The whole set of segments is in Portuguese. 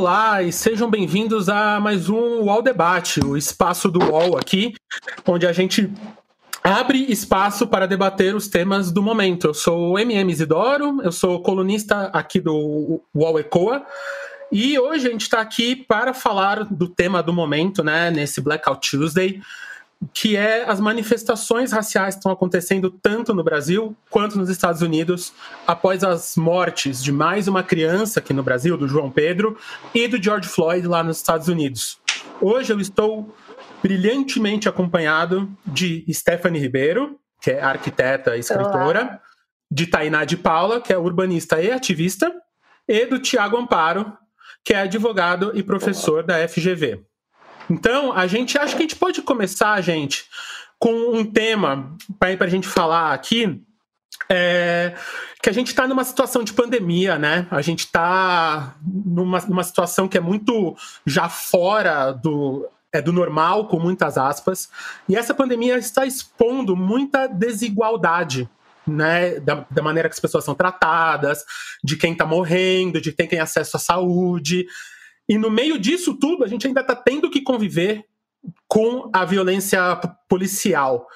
Olá e sejam bem-vindos a mais um UOL Debate, o espaço do UOL aqui, onde a gente abre espaço para debater os temas do momento. Eu sou o MM Isidoro, eu sou colunista aqui do UOL ECOA, e hoje a gente está aqui para falar do tema do momento, né, nesse Blackout Tuesday, que é as manifestações raciais que estão acontecendo tanto no Brasil quanto nos Estados Unidos após as mortes de mais uma criança aqui no Brasil, do João Pedro, e do George Floyd lá nos Estados Unidos. Hoje eu estou brilhantemente acompanhado de Stephanie Ribeiro, que é arquiteta e escritora, Olá. de Tainá de Paula, que é urbanista e ativista, e do Tiago Amparo, que é advogado e professor da FGV. Então, a gente acha que a gente pode começar, gente, com um tema para a gente falar aqui. É, que a gente está numa situação de pandemia, né? A gente está numa, numa situação que é muito já fora do, é, do normal, com muitas aspas, e essa pandemia está expondo muita desigualdade. Né, da, da maneira que as pessoas são tratadas, de quem está morrendo, de quem tem acesso à saúde. E no meio disso tudo, a gente ainda está tendo que conviver com a violência policial.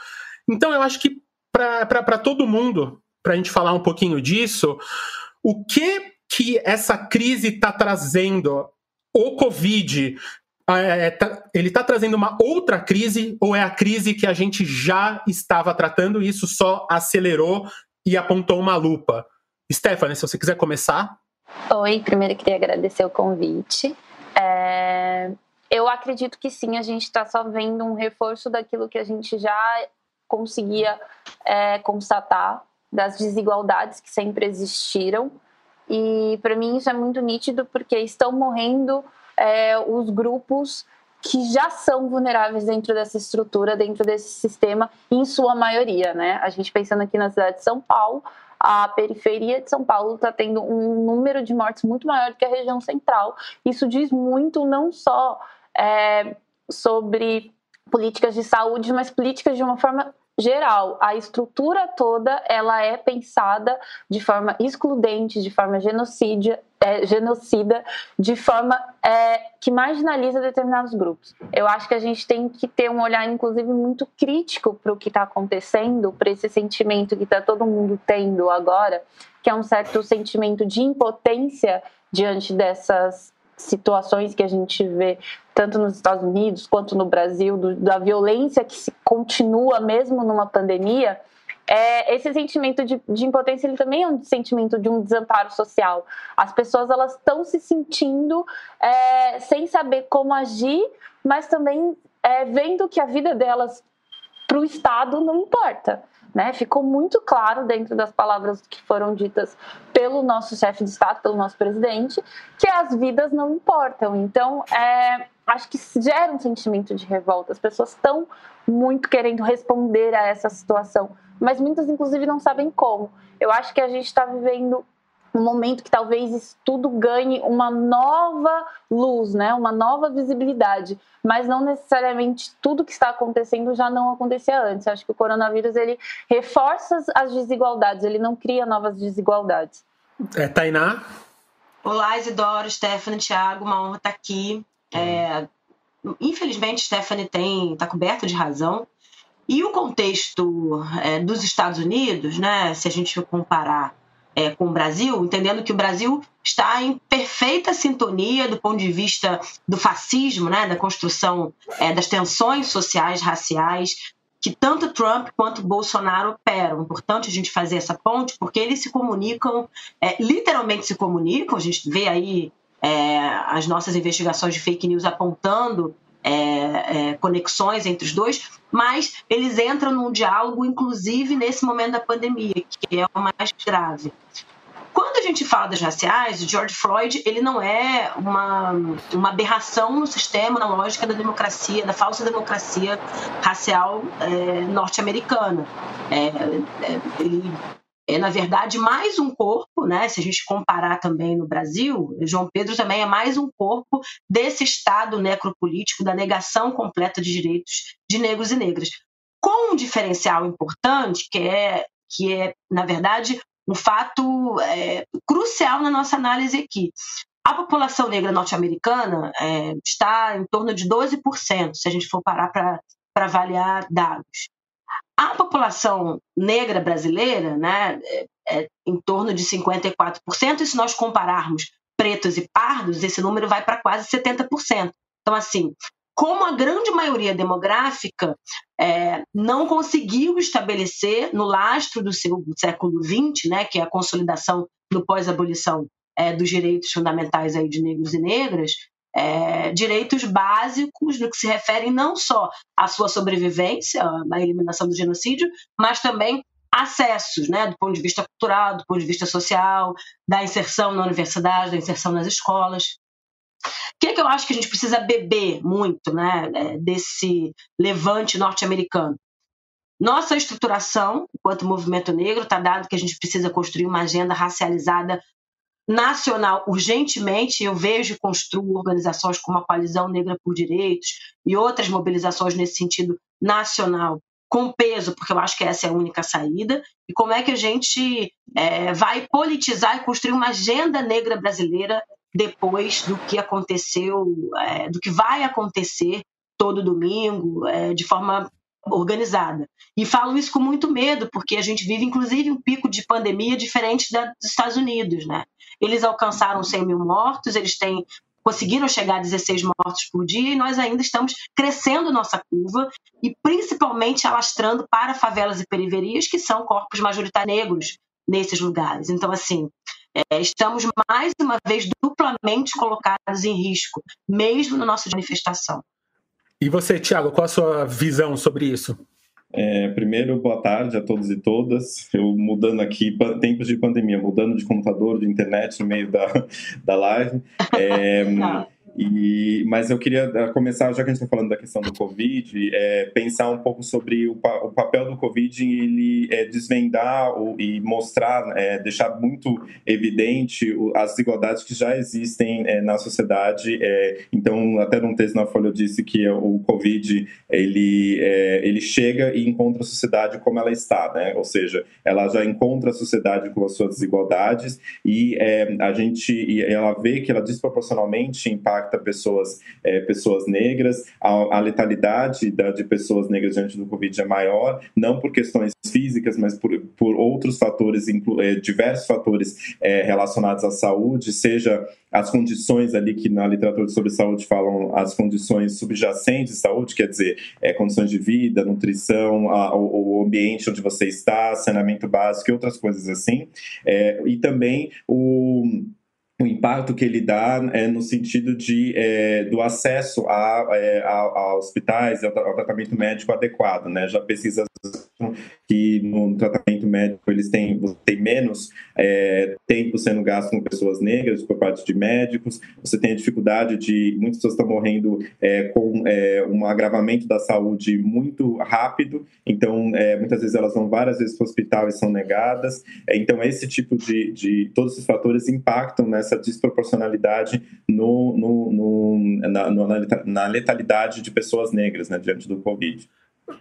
Então, eu acho que para todo mundo, para a gente falar um pouquinho disso, o que que essa crise está trazendo? O Covid, é, tá, ele está trazendo uma outra crise ou é a crise que a gente já estava tratando e isso só acelerou e apontou uma lupa? Stephanie, se você quiser começar. Oi, primeiro queria agradecer o convite. É, eu acredito que sim, a gente está só vendo um reforço daquilo que a gente já conseguia é, constatar, das desigualdades que sempre existiram. E para mim isso é muito nítido porque estão morrendo é, os grupos que já são vulneráveis dentro dessa estrutura, dentro desse sistema, em sua maioria, né? A gente pensando aqui na cidade de São Paulo, a periferia de São Paulo está tendo um número de mortes muito maior do que a região central. Isso diz muito não só é, sobre políticas de saúde, mas políticas de uma forma geral, a estrutura toda ela é pensada de forma excludente, de forma genocídia, é, genocida, de forma é, que marginaliza determinados grupos. Eu acho que a gente tem que ter um olhar, inclusive, muito crítico para o que está acontecendo, para esse sentimento que está todo mundo tendo agora, que é um certo sentimento de impotência diante dessas situações que a gente vê tanto nos Estados Unidos quanto no Brasil, do, da violência que se continua mesmo numa pandemia, é, esse sentimento de, de, impotência ele também é um sentimento de um desamparo social. As pessoas elas estão se sentindo é, sem saber como agir, mas também é, vendo que a vida delas para o Estado não importa. Né? Ficou muito claro dentro das palavras que foram ditas pelo nosso chefe de Estado, pelo nosso presidente, que as vidas não importam. Então, é, acho que gera um sentimento de revolta. As pessoas estão muito querendo responder a essa situação, mas muitas, inclusive, não sabem como. Eu acho que a gente está vivendo um momento que talvez isso tudo ganhe uma nova luz, né? uma nova visibilidade, mas não necessariamente tudo que está acontecendo já não acontecia antes. Eu acho que o coronavírus ele reforça as desigualdades, ele não cria novas desigualdades. É, Tainá? Olá, Isidoro, Stephanie, Thiago, uma honra estar aqui. É, infelizmente, Stephanie tem está coberta de razão. E o contexto é, dos Estados Unidos, né, se a gente comparar é, com o Brasil, entendendo que o Brasil está em perfeita sintonia do ponto de vista do fascismo, né, da construção é, das tensões sociais, raciais, que tanto Trump quanto Bolsonaro operam. Importante a gente fazer essa ponte, porque eles se comunicam, é, literalmente se comunicam, a gente vê aí é, as nossas investigações de fake news apontando é, é, conexões entre os dois, mas eles entram num diálogo, inclusive nesse momento da pandemia, que é o mais grave. Quando a gente fala das raciais, o George Floyd ele não é uma, uma aberração no sistema, na lógica da democracia, da falsa democracia racial é, norte-americana. É, é, ele é, na verdade, mais um corpo, né? Se a gente comparar também no Brasil, João Pedro também é mais um corpo desse Estado necropolítico da negação completa de direitos de negros e negras. Com um diferencial importante, que é, que é na verdade, um fato é, crucial na nossa análise aqui. A população negra norte-americana é, está em torno de 12%, se a gente for parar para avaliar dados. A população negra brasileira, né, é, é em torno de 54%, e se nós compararmos pretos e pardos, esse número vai para quase 70%. Então, assim, como a grande maioria demográfica é, não conseguiu estabelecer no lastro do século XX, né, que é a consolidação do pós-abolição é, dos direitos fundamentais aí de negros e negras, é, direitos básicos no que se refere não só à sua sobrevivência, à eliminação do genocídio, mas também acessos, né, do ponto de vista cultural, do ponto de vista social, da inserção na universidade, da inserção nas escolas. O que, é que eu acho que a gente precisa beber muito né, é, desse levante norte-americano? Nossa estruturação, enquanto movimento negro, está dado que a gente precisa construir uma agenda racializada nacional urgentemente. Eu vejo e construo organizações como a Coalizão Negra por Direitos e outras mobilizações nesse sentido nacional com peso, porque eu acho que essa é a única saída, e como é que a gente é, vai politizar e construir uma agenda negra brasileira depois do que aconteceu, é, do que vai acontecer todo domingo, é, de forma organizada. E falo isso com muito medo, porque a gente vive, inclusive, um pico de pandemia diferente da, dos Estados Unidos, né? Eles alcançaram 100 mil mortos, eles têm conseguiram chegar a 16 mortos por dia e nós ainda estamos crescendo nossa curva e principalmente alastrando para favelas e periferias, que são corpos majoritários negros nesses lugares. Então, assim, é, estamos mais uma vez duplamente colocados em risco, mesmo no nosso manifestação. E você, Tiago, qual a sua visão sobre isso? É, primeiro, boa tarde a todos e todas. Eu mudando aqui, tempos de pandemia, mudando de computador, de internet no meio da, da live. É, E, mas eu queria eh, começar, já que a gente está falando da questão do Covid, é, pensar um pouco sobre o, o papel do Covid em ele é, desvendar e mostrar, é, deixar muito evidente o, as desigualdades que já existem é, na sociedade. É, então, até num texto na Folha eu disse que o Covid ele, é, ele chega e encontra a sociedade como ela está, né? ou seja, ela já encontra a sociedade com as suas desigualdades e a gente e ela vê que ela desproporcionalmente impacta impacta pessoas, é, pessoas negras, a, a letalidade da, de pessoas negras diante do Covid é maior, não por questões físicas, mas por, por outros fatores, inclu, é, diversos fatores é, relacionados à saúde, seja as condições ali que na literatura sobre saúde falam as condições subjacentes de saúde, quer dizer, é, condições de vida, nutrição, a, o, o, ambiente onde você está, saneamento básico e outras coisas assim, é, e também o o impacto que ele dá é no sentido de, é, do acesso a, é, a, a hospitais ao, ao, tratamento médico adequado. Né? Já pesquisas que no tratamento médico eles têm, têm menos é, tempo sendo gasto com pessoas negras por parte de médicos, você tem a dificuldade de muitas pessoas estão morrendo é, com é, um agravamento da saúde muito rápido, então é, muitas vezes elas vão várias vezes para o hospital e são negadas, então esse tipo de, de todos esses fatores impactam nessa desproporcionalidade no, no, no na, na, letalidade de pessoas negras né, diante do Covid.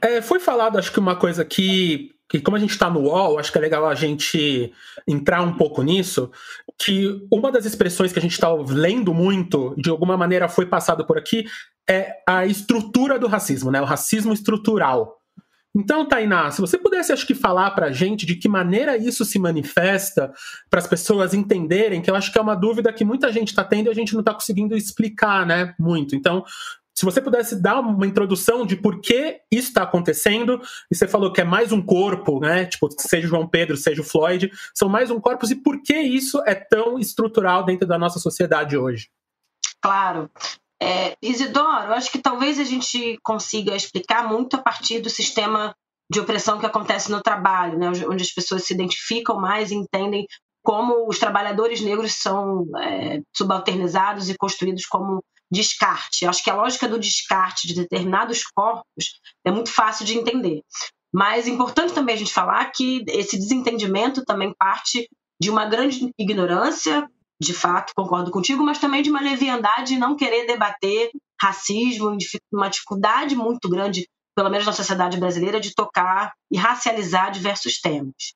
É, foi falado, acho que uma coisa que, que como a gente está no UOL, acho que é legal a gente entrar um pouco nisso, que uma das expressões que a gente está lendo muito, de alguma maneira foi passado por aqui, é a estrutura do racismo, né? O racismo estrutural. Então, Tainá, se você pudesse, acho que, falar para a gente de que maneira isso se manifesta, para as pessoas entenderem, que eu acho que é uma dúvida que muita gente está tendo e a gente não está conseguindo explicar, né? Muito. Então, se você pudesse dar uma introdução de por que isso está acontecendo, e você falou que é mais um corpo, né? Tipo, seja o João Pedro, seja o Floyd, são mais um corpo, e por que isso é tão estrutural dentro da nossa sociedade hoje? Claro. É, Isidoro, acho que talvez a gente consiga explicar muito a partir do sistema de opressão que acontece no trabalho, né? onde as pessoas se identificam mais e entendem como os trabalhadores negros são é, subalternizados e construídos como descarte. Acho que a lógica do descarte de determinados corpos é muito fácil de entender. Mas é importante também a gente falar que esse desentendimento também parte de uma grande ignorância, de fato, concordo contigo, mas também de uma leviandade não querer debater racismo, uma dificuldade muito grande, pelo menos na sociedade brasileira, de tocar e racializar diversos temas.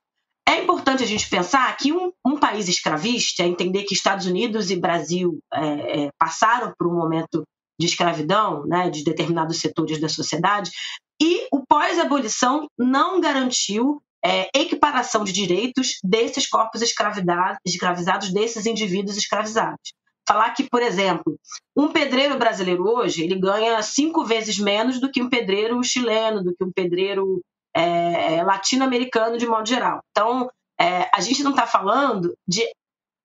É importante a gente pensar que um, um país escravista, entender que Estados Unidos e Brasil é, é, passaram por um momento de escravidão, né, de determinados setores da sociedade, e o pós-abolição não garantiu é, equiparação de direitos desses corpos escravizados, desses indivíduos escravizados. Falar que, por exemplo, um pedreiro brasileiro hoje ele ganha cinco vezes menos do que um pedreiro chileno, do que um pedreiro é, latino-americano de modo geral. Então, é, a gente não está falando de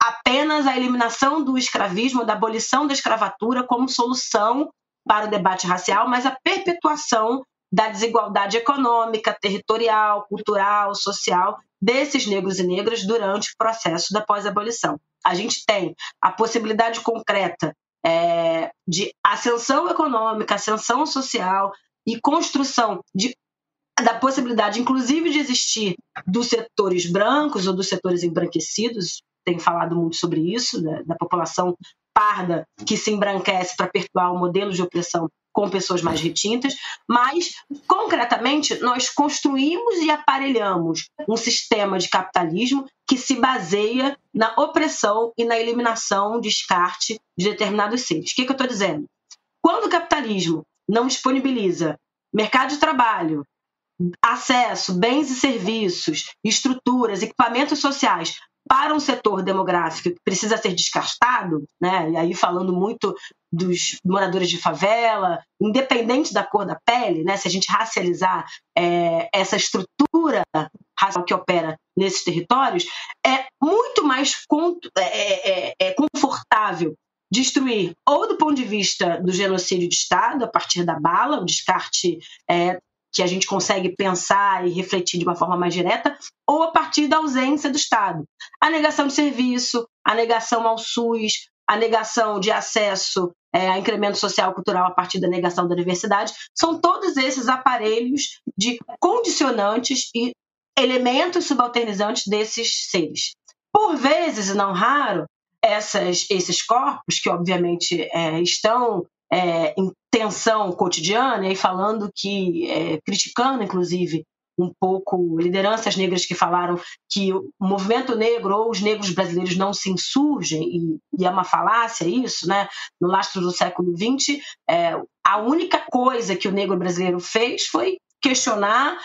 apenas a eliminação do escravismo, da abolição da escravatura como solução para o debate racial, mas a perpetuação da desigualdade econômica, territorial, cultural, social desses negros e negras durante o processo da pós-abolição. A gente tem a possibilidade concreta é, de ascensão econômica, ascensão social e construção de, da possibilidade, inclusive, de existir dos setores brancos ou dos setores embranquecidos, tem falado muito sobre isso, né, da população parda que se embranquece para perpetuar o modelo de opressão com pessoas mais retintas, mas, concretamente, nós construímos e aparelhamos um sistema de capitalismo que se baseia na opressão e na eliminação, descarte de determinados seres. O que, que eu estou dizendo? Quando o capitalismo não disponibiliza mercado de trabalho, acesso, bens e serviços, estruturas, equipamentos sociais para um setor demográfico que precisa ser descartado, né? e aí falando muito dos moradores de favela, independente da cor da pele, né? se a gente racializar é, essa estrutura racial que opera nesses territórios, é muito mais é, é, é, é confortável destruir ou do ponto de vista do genocídio de Estado, a partir da bala, o descarte é, que a gente consegue pensar e refletir de uma forma mais direta, ou a partir da ausência do Estado. A negação de serviço, a negação ao SUS, a negação de acesso é, a incremento social cultural a partir da negação da diversidade, são todos esses aparelhos de condicionantes e elementos subalternizantes desses seres. Por vezes, e não raro, essas, esses corpos, que obviamente é, estão é, em tensão cotidiana e falando que, é, criticando inclusive um pouco lideranças negras que falaram que o movimento negro ou os negros brasileiros não se insurgem, e, e é uma falácia isso, né? no lastro do século XX, é, a única coisa que o negro brasileiro fez foi questionar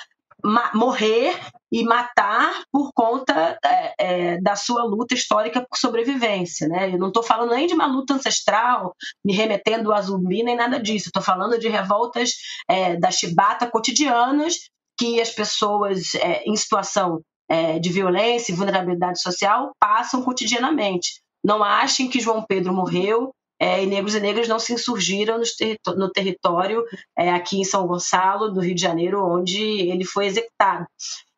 morrer e matar por conta é, é, da sua luta histórica por sobrevivência. Né? Eu não estou falando nem de uma luta ancestral, me remetendo a zumbi, nem nada disso. Estou falando de revoltas é, da chibata cotidianas que as pessoas é, em situação é, de violência e vulnerabilidade social passam cotidianamente. Não achem que João Pedro morreu é, e negros e negras não se insurgiram no, no território é, aqui em São Gonçalo, do Rio de Janeiro, onde ele foi executado.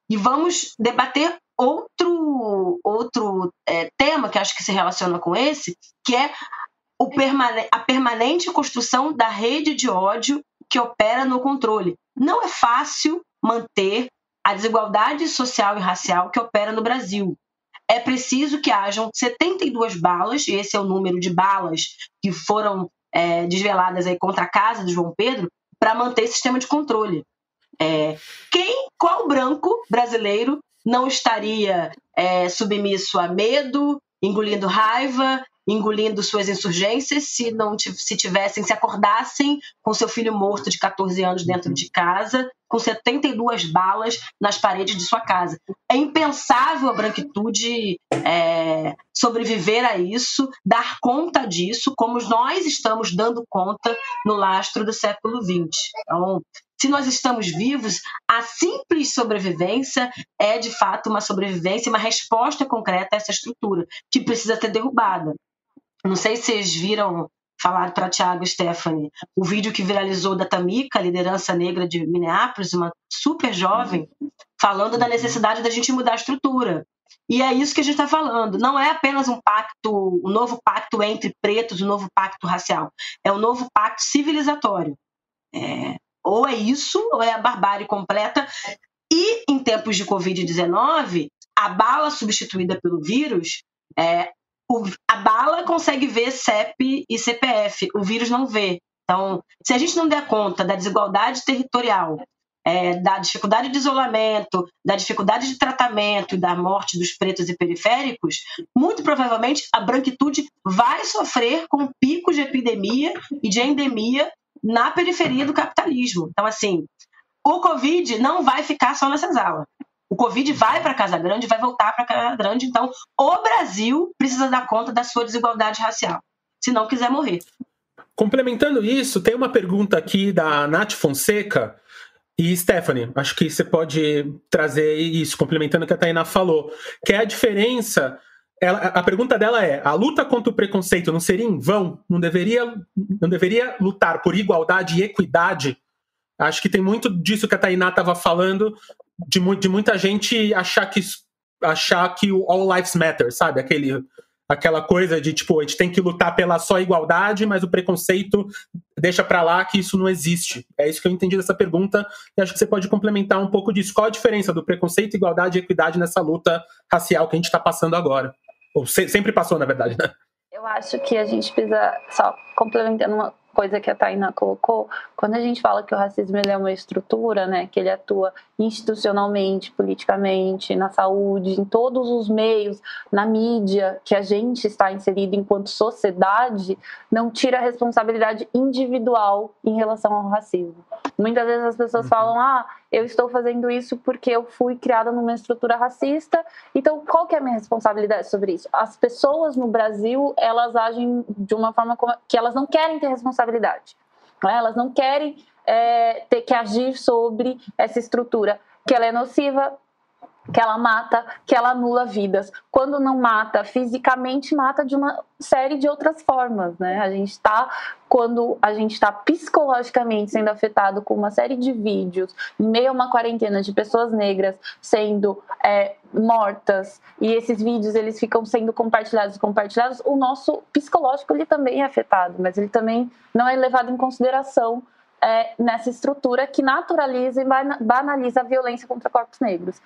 E vamos debater outro, outro é, tema que acho que se relaciona com esse, que é permane a permanente construção da rede de ódio que opera no controle. Não é fácil manter a desigualdade social e racial que opera no Brasil é preciso que hajam 72 balas, e esse é o número de balas que foram é, desveladas aí contra a casa de João Pedro, para manter esse sistema de controle. É, quem, qual branco brasileiro não estaria é, submisso a medo, engolindo raiva, engolindo suas insurgências se não se tivessem, se acordassem com seu filho morto de 14 anos dentro de casa, com 72 balas nas paredes de sua casa. É impensável a branquitude é, sobreviver a isso, dar conta disso, como nós estamos dando conta no lastro do século XX. Então, se nós estamos vivos, a simples sobrevivência é de fato uma sobrevivência, uma resposta concreta a essa estrutura que precisa ser derrubada. Não sei se vocês viram falar para Tiago e Stephanie o vídeo que viralizou da Tamika, liderança negra de Minneapolis, uma super jovem, falando da necessidade da gente mudar a estrutura. E é isso que a gente está falando. Não é apenas um pacto, um novo pacto entre pretos, um novo pacto racial. É um novo pacto civilizatório. É, ou é isso, ou é a barbárie completa. E em tempos de Covid-19, a bala substituída pelo vírus é, o, a bala consegue ver CEP e CPF, o vírus não vê. Então, se a gente não der conta da desigualdade territorial, é, da dificuldade de isolamento, da dificuldade de tratamento e da morte dos pretos e periféricos, muito provavelmente a branquitude vai sofrer com picos de epidemia e de endemia na periferia do capitalismo. Então, assim, o Covid não vai ficar só nessas aulas. O Covid vai para Casa Grande, vai voltar para Casa Grande. Então, o Brasil precisa dar conta da sua desigualdade racial, se não quiser morrer. Complementando isso, tem uma pergunta aqui da Nath Fonseca. E Stephanie, acho que você pode trazer isso, complementando o que a Tainá falou, que é a diferença. Ela, a pergunta dela é: a luta contra o preconceito não seria em vão? Não deveria, não deveria lutar por igualdade e equidade? Acho que tem muito disso que a Tainá estava falando, de, de, muita gente achar que, achar que o All Lives Matter, sabe? Aquele aquela coisa de tipo, a gente tem que lutar pela só igualdade, mas o preconceito deixa para lá que isso não existe. É isso que eu entendi dessa pergunta e acho que você pode complementar um pouco disso. Qual a diferença do preconceito, igualdade e equidade nessa luta racial que a gente está passando agora? Ou se, sempre passou, na verdade, né? Eu acho que a gente precisa, só complementando uma, coisa que a Taina colocou, quando a gente fala que o racismo é uma estrutura, né, que ele atua institucionalmente, politicamente, na saúde, em todos os meios, na mídia que a gente está inserido enquanto sociedade, não tira a responsabilidade individual em relação ao racismo. Muitas vezes as pessoas uhum. falam: "Ah, eu estou fazendo isso porque eu fui criada numa estrutura racista". Então, qual que é a minha responsabilidade sobre isso? As pessoas no Brasil, elas agem de uma forma que elas não querem ter responsabilidade. Né? Elas não querem é, ter que agir sobre essa estrutura, que ela é nociva, que ela mata, que ela anula vidas. Quando não mata fisicamente, mata de uma série de outras formas, né? A gente está quando a gente está psicologicamente sendo afetado com uma série de vídeos, em meio a uma quarentena de pessoas negras sendo é, mortas e esses vídeos eles ficam sendo compartilhados e compartilhados, o nosso psicológico ele também é afetado, mas ele também não é levado em consideração é, nessa estrutura que naturaliza e banaliza a violência contra corpos negros.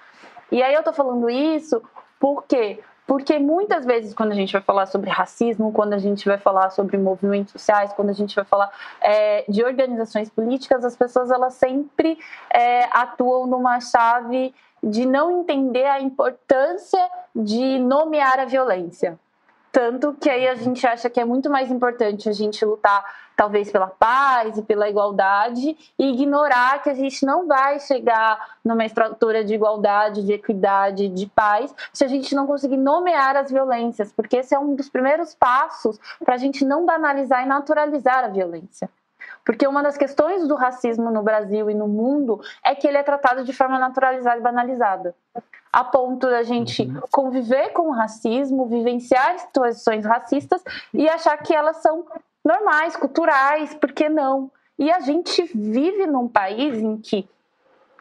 E aí eu tô falando isso porque porque muitas vezes, quando a gente vai falar sobre racismo, quando a gente vai falar sobre movimentos sociais, quando a gente vai falar é, de organizações políticas, as pessoas elas sempre é, atuam numa chave de não entender a importância de nomear a violência. Tanto que aí a gente acha que é muito mais importante a gente lutar, talvez, pela paz e pela igualdade, e ignorar que a gente não vai chegar numa estrutura de igualdade, de equidade, de paz, se a gente não conseguir nomear as violências, porque esse é um dos primeiros passos para a gente não banalizar e naturalizar a violência. Porque uma das questões do racismo no Brasil e no mundo é que ele é tratado de forma naturalizada e banalizada. A ponto da gente uhum. conviver com o racismo, vivenciar situações racistas e achar que elas são normais, culturais, por que não? E a gente vive num país em que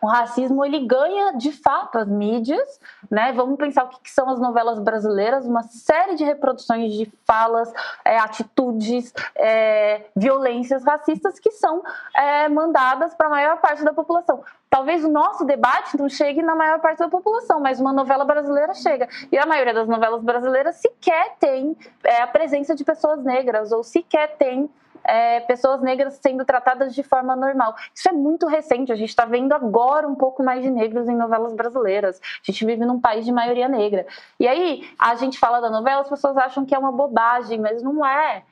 o racismo ele ganha de fato as mídias, né? Vamos pensar o que, que são as novelas brasileiras, uma série de reproduções de falas, é, atitudes, é, violências racistas que são é, mandadas para a maior parte da população. Talvez o nosso debate não chegue na maior parte da população, mas uma novela brasileira chega. E a maioria das novelas brasileiras sequer tem é, a presença de pessoas negras ou sequer tem é, pessoas negras sendo tratadas de forma normal. Isso é muito recente, a gente está vendo agora um pouco mais de negros em novelas brasileiras. A gente vive num país de maioria negra. E aí, a gente fala da novela, as pessoas acham que é uma bobagem, mas não é.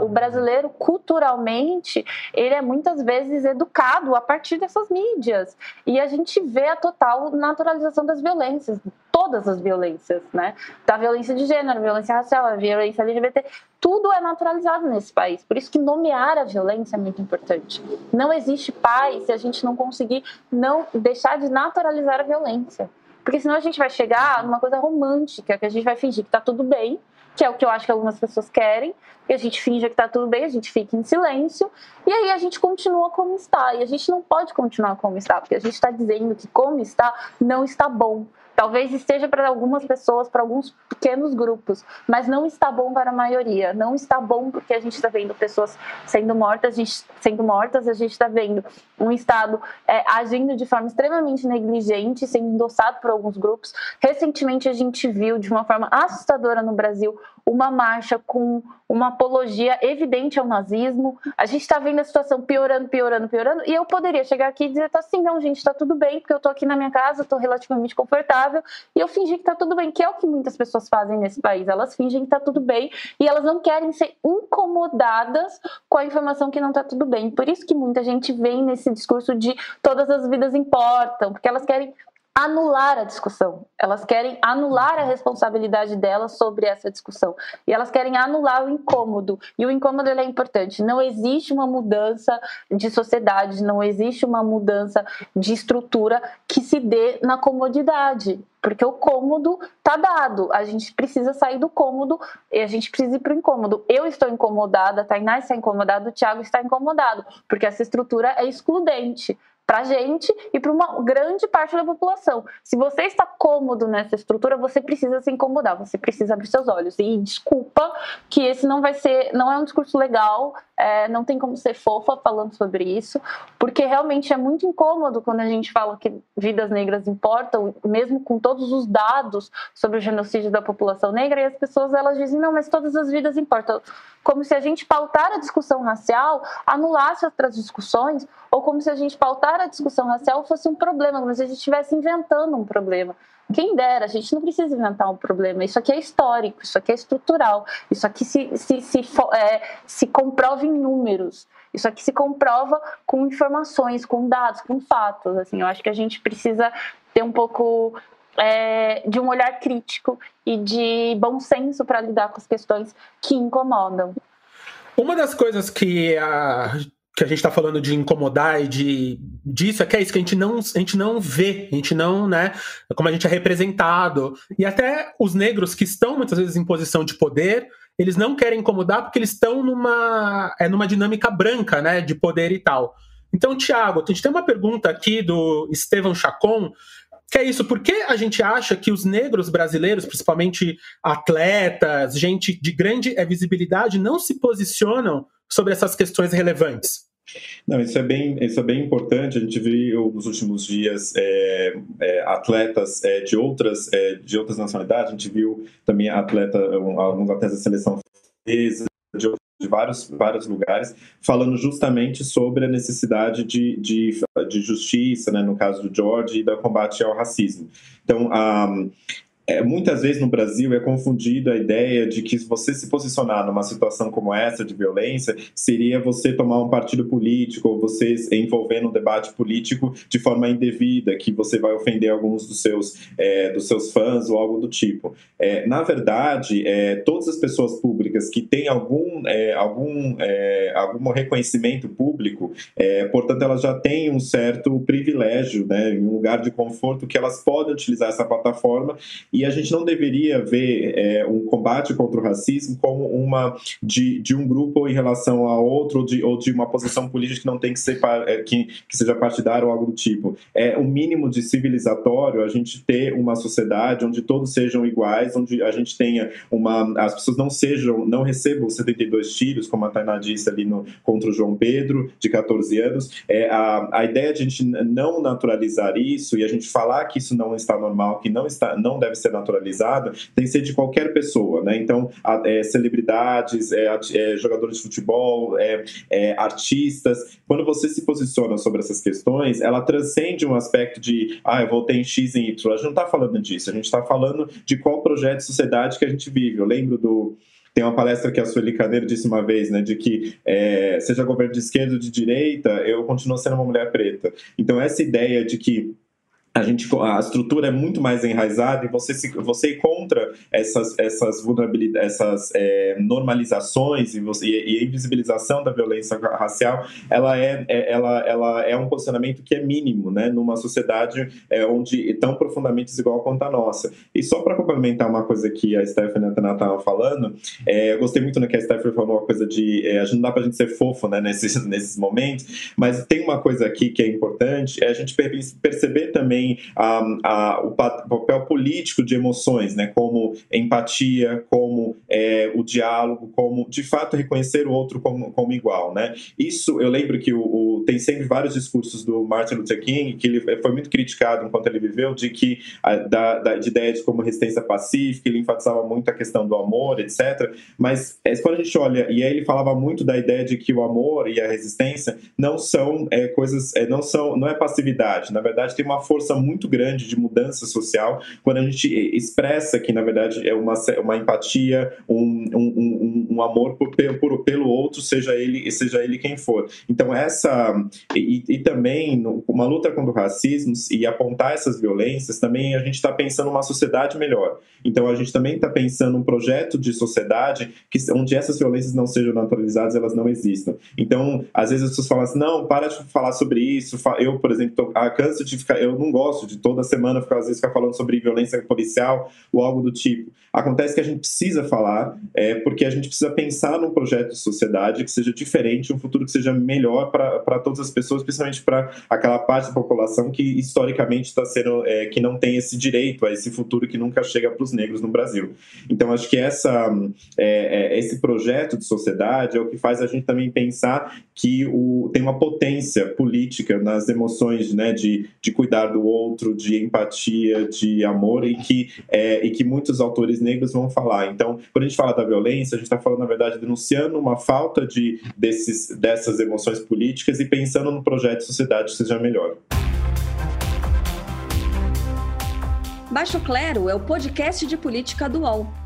O brasileiro, culturalmente, ele é muitas vezes educado a partir dessas mídias. E a gente vê a total naturalização das violências, todas as violências, né? Da violência de gênero, violência racial, violência LGBT, tudo é naturalizado nesse país. Por isso que nomear a violência é muito importante. Não existe paz se a gente não conseguir não deixar de naturalizar a violência. Porque senão a gente vai chegar numa coisa romântica, que a gente vai fingir que tá tudo bem, que é o que eu acho que algumas pessoas querem, e a gente finge que tá tudo bem, a gente fica em silêncio, e aí a gente continua como está. E a gente não pode continuar como está, porque a gente está dizendo que como está não está bom. Talvez esteja para algumas pessoas, para alguns pequenos grupos, mas não está bom para a maioria. Não está bom porque a gente está vendo pessoas sendo mortas, a gente, sendo mortas, a gente está vendo um Estado é, agindo de forma extremamente negligente, sendo endossado por alguns grupos. Recentemente a gente viu de uma forma assustadora no Brasil uma marcha com uma apologia evidente ao nazismo. A gente está vendo a situação piorando, piorando, piorando, e eu poderia chegar aqui e dizer assim, não, gente, está tudo bem, porque eu estou aqui na minha casa, estou relativamente confortável, e eu fingi que está tudo bem, que é o que muitas pessoas fazem nesse país. Elas fingem que está tudo bem e elas não querem ser incomodadas com a informação que não está tudo bem. Por isso que muita gente vem nesse discurso de todas as vidas importam, porque elas querem anular a discussão. Elas querem anular a responsabilidade delas sobre essa discussão. E elas querem anular o incômodo. E o incômodo é importante. Não existe uma mudança de sociedade, não existe uma mudança de estrutura que se dê na comodidade. Porque o cômodo está dado. A gente precisa sair do cômodo e a gente precisa ir para o incômodo. Eu estou incomodada, a Tainá está incomodada, o Thiago está incomodado. Porque essa estrutura é excludente para a gente e para uma grande parte da população. Se você está cômodo nessa estrutura, você precisa se incomodar, você precisa abrir seus olhos. E desculpa que esse não vai ser, não é um discurso legal, é, não tem como ser fofa falando sobre isso, porque realmente é muito incômodo quando a gente fala que vidas negras importam, mesmo com todos os dados sobre o genocídio da população negra, e as pessoas elas dizem não, mas todas as vidas importam, como se a gente pautar a discussão racial anulasse outras discussões, ou como se a gente pautar a discussão racial fosse um problema, como se a gente estivesse inventando um problema. Quem dera, a gente não precisa inventar um problema. Isso aqui é histórico, isso aqui é estrutural, isso aqui se, se, se, é, se comprova em números, isso aqui se comprova com informações, com dados, com fatos. Assim, eu acho que a gente precisa ter um pouco é, de um olhar crítico e de bom senso para lidar com as questões que incomodam. Uma das coisas que a que a gente está falando de incomodar e de disso é que é isso que a gente não a gente não vê, a gente não, né, como a gente é representado e até os negros que estão muitas vezes em posição de poder, eles não querem incomodar porque eles estão numa é numa dinâmica branca, né, de poder e tal. Então, Tiago, a gente tem uma pergunta aqui do Estevão Chacon, que é isso, por que a gente acha que os negros brasileiros, principalmente atletas, gente de grande visibilidade, não se posicionam sobre essas questões relevantes? Não, isso é bem, isso é bem importante. A gente viu nos últimos dias é, é, atletas é, de outras é, de outras nacionalidades. A gente viu também atleta, alguns atletas da seleção de, de vários, vários lugares, falando justamente sobre a necessidade de, de, de justiça, né, no caso do George, e da combate ao racismo. Então, um, é, muitas vezes no Brasil é confundido a ideia de que você se posicionar numa situação como essa de violência seria você tomar um partido político ou você envolver no debate político de forma indevida, que você vai ofender alguns dos seus, é, dos seus fãs ou algo do tipo. É, na verdade, é, todas as pessoas públicas que têm algum, é, algum, é, algum reconhecimento público, portanto, elas já têm um certo privilégio, né, um lugar de conforto que elas podem utilizar essa plataforma e a gente não deveria ver é, um combate contra o racismo como uma de, de um grupo em relação a outro ou de, ou de uma posição política que não tem que ser é, que, que seja partidário ou algo do tipo. É o mínimo de civilizatório a gente ter uma sociedade onde todos sejam iguais, onde a gente tenha uma as pessoas não sejam não recebam 72 tiros, como a Tainá disse ali no contra o João Pedro de 14 anos. É a, a ideia de a gente não naturalizar isso e a gente falar que isso não está normal, que não está não deve ser ser naturalizada tem que ser de qualquer pessoa, né? Então, é, celebridades, é, é, jogadores de futebol, é, é, artistas. Quando você se posiciona sobre essas questões, ela transcende um aspecto de, ah, eu votei em X e Y. A gente não está falando disso, a gente está falando de qual projeto de sociedade que a gente vive. Eu lembro do tem uma palestra que a Sueli Caneiro disse uma vez, né, de que é, seja governo de esquerda ou de direita, eu continuo sendo uma mulher preta. Então essa ideia de que a gente a estrutura é muito mais enraizada e você se, você contra essas essas vulnerabilidades essas é, normalizações e, você, e, a invisibilização da violência racial ela é, é, ela ela é um posicionamento que é mínimo né numa sociedade é, onde é tão profundamente desigual quanto a nossa. E só para complementar uma coisa que a Stephanie Antana estava falando é, eu gostei muito no que a Stephanie falou uma coisa de é, a gente não dá para gente ser fofo né nesses nesses momentos mas tem uma coisa aqui que é importante é a gente perceber também também a, a, o papel político de emoções, né, como empatia, como é, o diálogo, como de fato reconhecer o outro como, como igual, né? Isso eu lembro que o, o, tem sempre vários discursos do Martin Luther King que ele foi muito criticado enquanto ele viveu de que a, da, da, de ideias como resistência pacífica, ele enfatizava muito a questão do amor, etc. Mas é, quando a gente olha e aí ele falava muito da ideia de que o amor e a resistência não são é, coisas, é, não são, não é passividade. Na verdade, tem uma força muito grande de mudança social quando a gente expressa que na verdade é uma, uma empatia, um, um, um, um amor por, por, pelo outro, seja ele seja ele quem for. Então essa e, e também uma luta contra o racismo e apontar essas violências também a gente está pensando uma sociedade melhor. Então a gente também está pensando um projeto de sociedade que onde essas violências não sejam naturalizadas, elas não existam. Então às vezes as pessoas falam assim, não, para de falar sobre isso. Eu, por exemplo, tô, ah, canso de ficar, eu não gosto de toda semana ficar às vezes ficar falando sobre violência policial ou algo do tipo. Acontece que a gente precisa falar, é, porque a gente precisa pensar num projeto de sociedade que seja diferente, um futuro que seja melhor para todas as pessoas, principalmente para aquela parte da população que historicamente está sendo, é, que não tem esse direito a esse futuro que nunca chega para os negros no Brasil. Então, acho que essa, é, é, esse projeto de sociedade é o que faz a gente também pensar que o, tem uma potência política nas emoções, né, de, de cuidar do outro, de empatia, de amor, e que, é, e que muitos autores negros vão falar. Então, quando a gente fala da violência, a gente está falando, na verdade, denunciando uma falta de, desses, dessas emoções políticas e pensando no projeto de sociedade que seja melhor. Baixo Clero é o podcast de política do UOL.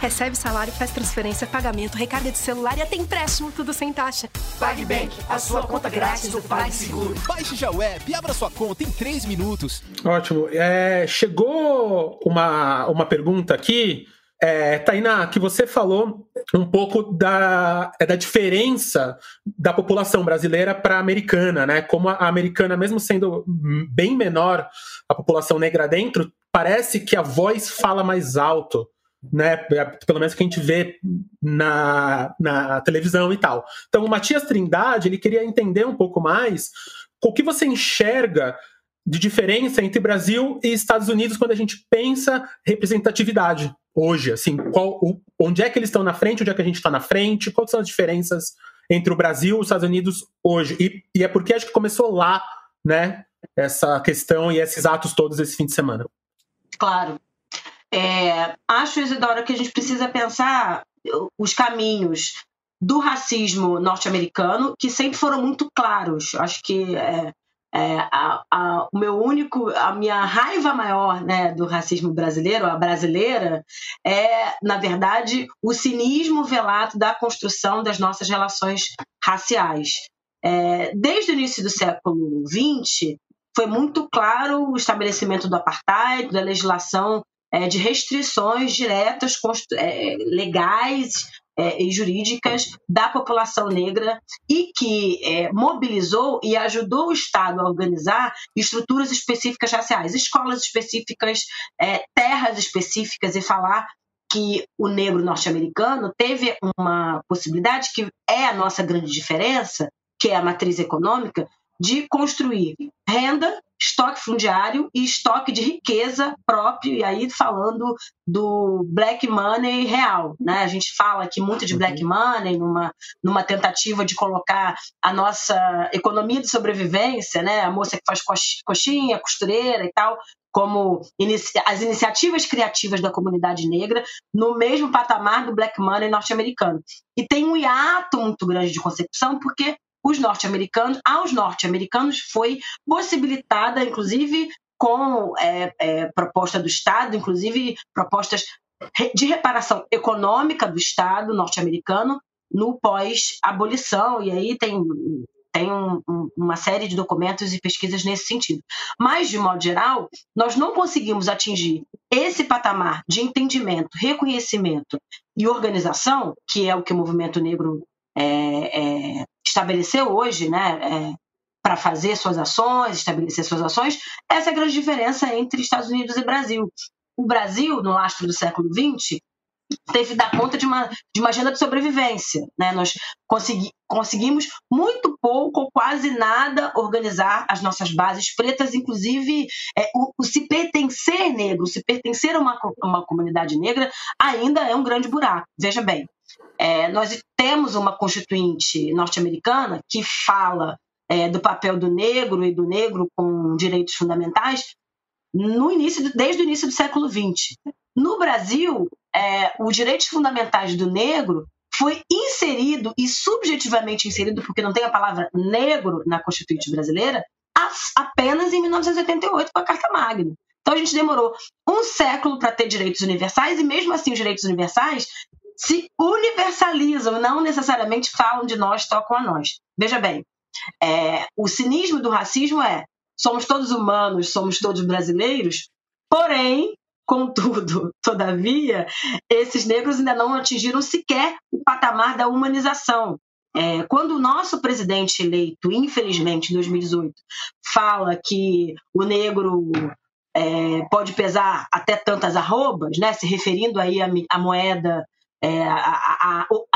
Recebe salário, faz transferência, pagamento, recarga de celular e até empréstimo, tudo sem taxa. PagBank, a sua conta grátis do PagSeguro. Baixe já o app e abra sua conta em 3 minutos. Ótimo. É, chegou uma, uma pergunta aqui, é, Tainá, que você falou um pouco da, é, da diferença da população brasileira para a americana, né? Como a americana, mesmo sendo bem menor a população negra dentro, parece que a voz fala mais alto né? Pelo menos que a gente vê na, na televisão e tal. Então, o Matias Trindade, ele queria entender um pouco mais o que você enxerga de diferença entre Brasil e Estados Unidos quando a gente pensa representatividade hoje, assim, qual, o, onde é que eles estão na frente, onde é que a gente está na frente, quais são as diferenças entre o Brasil e os Estados Unidos hoje? E, e é porque acho que começou lá, né, essa questão e esses atos todos esse fim de semana. Claro. É, acho, Isidora, que a gente precisa pensar os caminhos do racismo norte-americano, que sempre foram muito claros. Acho que é, é, a, a, o meu único, a minha raiva maior né, do racismo brasileiro, a brasileira, é, na verdade, o cinismo velado da construção das nossas relações raciais. É, desde o início do século XX, foi muito claro o estabelecimento do apartheid, da legislação é, de restrições diretas, é, legais é, e jurídicas da população negra e que é, mobilizou e ajudou o Estado a organizar estruturas específicas raciais, escolas específicas, é, terras específicas e falar que o negro norte-americano teve uma possibilidade que é a nossa grande diferença, que é a matriz econômica, de construir renda estoque fundiário e estoque de riqueza próprio, e aí falando do black money real. Né? A gente fala aqui muito de black uhum. money numa, numa tentativa de colocar a nossa economia de sobrevivência, né? a moça que faz coxinha, costureira e tal, como as iniciativas criativas da comunidade negra no mesmo patamar do black money norte-americano. E tem um hiato muito grande de concepção, porque os norte-americanos, aos norte-americanos foi possibilitada, inclusive, com é, é, proposta do Estado, inclusive propostas de reparação econômica do Estado norte-americano no pós-abolição. E aí tem tem um, um, uma série de documentos e pesquisas nesse sentido. Mas, de modo geral, nós não conseguimos atingir esse patamar de entendimento, reconhecimento e organização, que é o que o movimento negro é, é, estabeleceu hoje, né, é, para fazer suas ações, estabelecer suas ações, essa é a grande diferença entre Estados Unidos e Brasil. O Brasil, no lastro do século XX, teve que dar conta de uma, de uma agenda de sobrevivência. Né? Nós consegui, conseguimos muito pouco ou quase nada organizar as nossas bases pretas, inclusive é, o, o, se pertencer negro, se pertencer a uma, uma comunidade negra, ainda é um grande buraco. Veja bem, é, nós temos uma constituinte norte-americana que fala é, do papel do negro e do negro com direitos fundamentais no início, desde o início do século XX. No Brasil, é, os direitos fundamentais do negro foi inserido e subjetivamente inserido, porque não tem a palavra negro na Constituinte brasileira, apenas em 1988 com a Carta Magna. Então a gente demorou um século para ter direitos universais e mesmo assim os direitos universais se universalizam, não necessariamente falam de nós, tocam a nós. Veja bem, é, o cinismo do racismo é somos todos humanos, somos todos brasileiros, porém Contudo, todavia, esses negros ainda não atingiram sequer o patamar da humanização. É, quando o nosso presidente eleito, infelizmente, em 2018, fala que o negro é, pode pesar até tantas arrobas, né, se referindo aí à, moeda, é,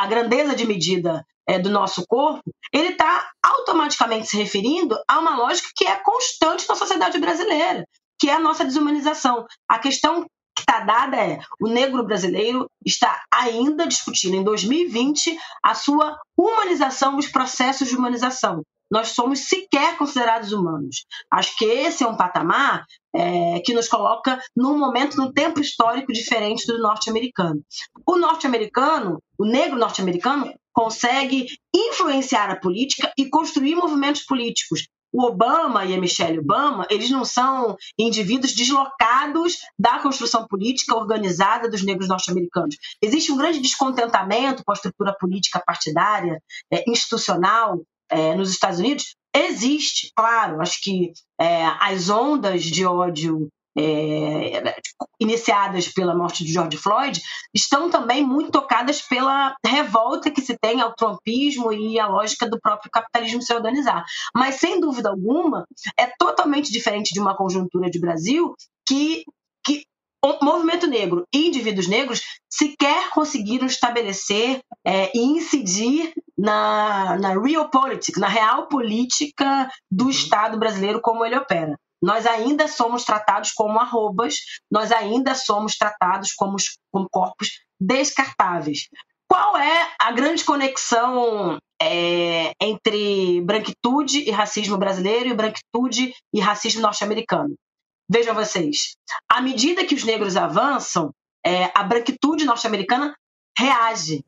grandeza de medida é, do nosso corpo, ele está automaticamente se referindo a uma lógica que é constante na sociedade brasileira, que é a nossa desumanização. A questão que está dada é o negro brasileiro está ainda discutindo em 2020 a sua humanização, os processos de humanização. Nós somos sequer considerados humanos. Acho que esse é um patamar é, que nos coloca num momento, num tempo histórico diferente do norte-americano. O norte-americano, o negro norte-americano, consegue influenciar a política e construir movimentos políticos o Obama e a Michelle Obama, eles não são indivíduos deslocados da construção política organizada dos negros norte-americanos. Existe um grande descontentamento com a estrutura política partidária, é, institucional é, nos Estados Unidos. Existe, claro. Acho que é, as ondas de ódio é, iniciadas pela morte de George Floyd estão também muito tocadas pela revolta que se tem ao trumpismo e à lógica do próprio capitalismo se organizar. Mas, sem dúvida alguma, é totalmente diferente de uma conjuntura de Brasil que, que o movimento negro e indivíduos negros sequer conseguiram estabelecer é, e incidir na, na real politics, na real política do uhum. Estado brasileiro como ele opera nós ainda somos tratados como arrobas, nós ainda somos tratados como, como corpos descartáveis. Qual é a grande conexão é, entre branquitude e racismo brasileiro e branquitude e racismo norte-americano? Vejam vocês, à medida que os negros avançam, é, a branquitude norte-americana reage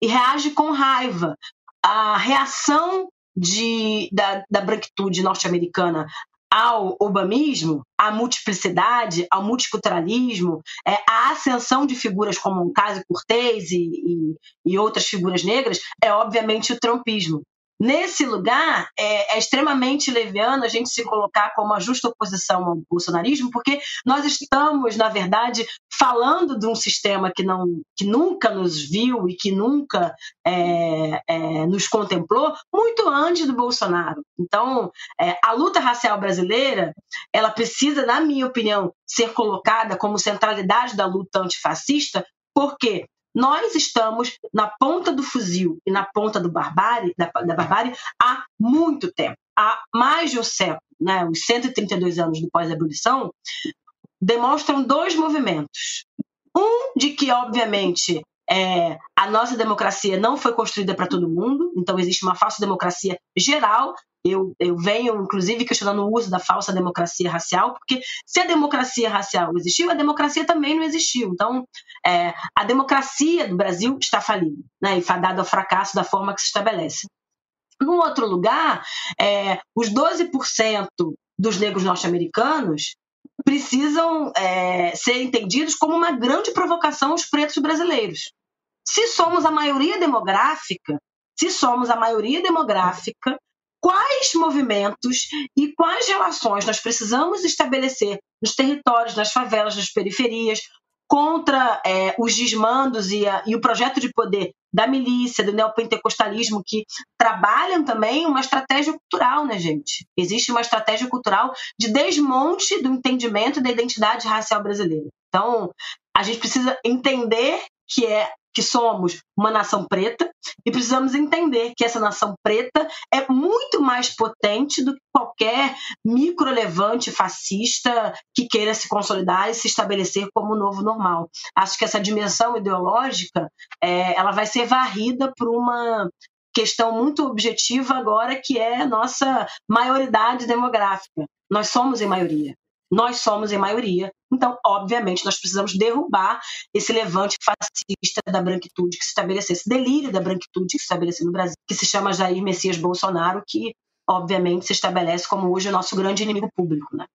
e reage com raiva. A reação de, da, da branquitude norte-americana ao obamismo, à multiplicidade, ao multiculturalismo, é, à ascensão de figuras como Caso Cortez e, e, e outras figuras negras, é obviamente o trumpismo. Nesse lugar, é, é, extremamente leviano a gente se colocar como a justa oposição ao bolsonarismo, porque nós estamos, na verdade, falando de um sistema que, não, que nunca nos viu e que nunca é, é, nos contemplou muito antes do Bolsonaro. Então, é, a luta racial brasileira, ela precisa, na minha opinião, ser colocada como centralidade da luta antifascista, porque nós estamos na ponta do fuzil e na ponta do barbárie, da, da barbárie há muito tempo, há mais de um século, né? os 132 anos do pós-abolição, demonstram dois movimentos. Um de que, obviamente, é, a nossa democracia não foi construída para todo mundo, então existe uma falsa democracia geral eu, eu venho, inclusive, questionando o uso da falsa democracia racial, porque se a democracia racial existiu, a democracia também não existiu. Então, é, a democracia do Brasil está falida, né, e fadada ao fracasso da forma que se estabelece. Num outro lugar, é, os 12% dos negros norte-americanos precisam é, ser entendidos como uma grande provocação aos pretos brasileiros. Se somos a maioria demográfica, se somos a maioria demográfica, quais movimentos e quais relações nós precisamos estabelecer nos territórios, nas favelas, nas periferias, contra é, os desmandos e, a, e, o projeto de poder da milícia, do neopentecostalismo, que trabalham também uma estratégia cultural, né, gente? Existe uma estratégia cultural de desmonte do entendimento da identidade racial brasileira. Então, a gente precisa entender que é que somos uma nação preta e precisamos entender que essa nação preta é muito mais potente do que qualquer microlevante fascista que queira se consolidar e se estabelecer como o novo normal. Acho que essa dimensão ideológica é, ela vai ser varrida por uma questão muito objetiva agora que é a nossa maioridade demográfica. Nós somos em maioria. Nós somos em maioria, então, obviamente, nós precisamos derrubar esse levante fascista da branquitude que se estabeleceu, esse delírio da branquitude que se estabeleceu no Brasil, que se chama Jair Messias Bolsonaro, que, obviamente, se estabelece como hoje o nosso grande inimigo público. Né?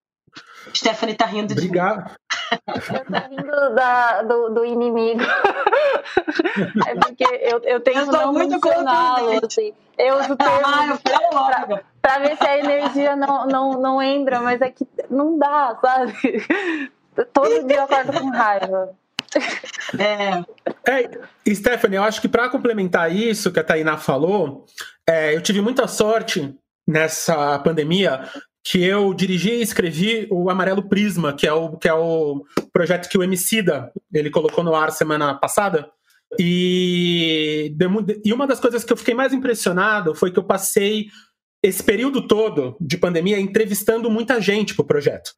Stephanie está rindo de Obrigado. Eu tô rindo da, do, do, inimigo. É porque eu, eu tenho eu não mencioná-lo, assim. Eu uso termo ah, pra, pra, ver se a energia não, não, não entra, mas é que não dá, sabe? Todo dia eu acordo com raiva. É. é. Stephanie, eu acho que para complementar isso que a Tainá falou, é, eu tive muita sorte nessa pandemia que eu dirigi e escrevi o Amarelo Prisma, que é o, que é o projeto que o Emicida ele colocou no ar semana passada. E, e uma das coisas que eu fiquei mais impressionado foi que eu passei esse período todo de pandemia entrevistando muita gente para o projeto.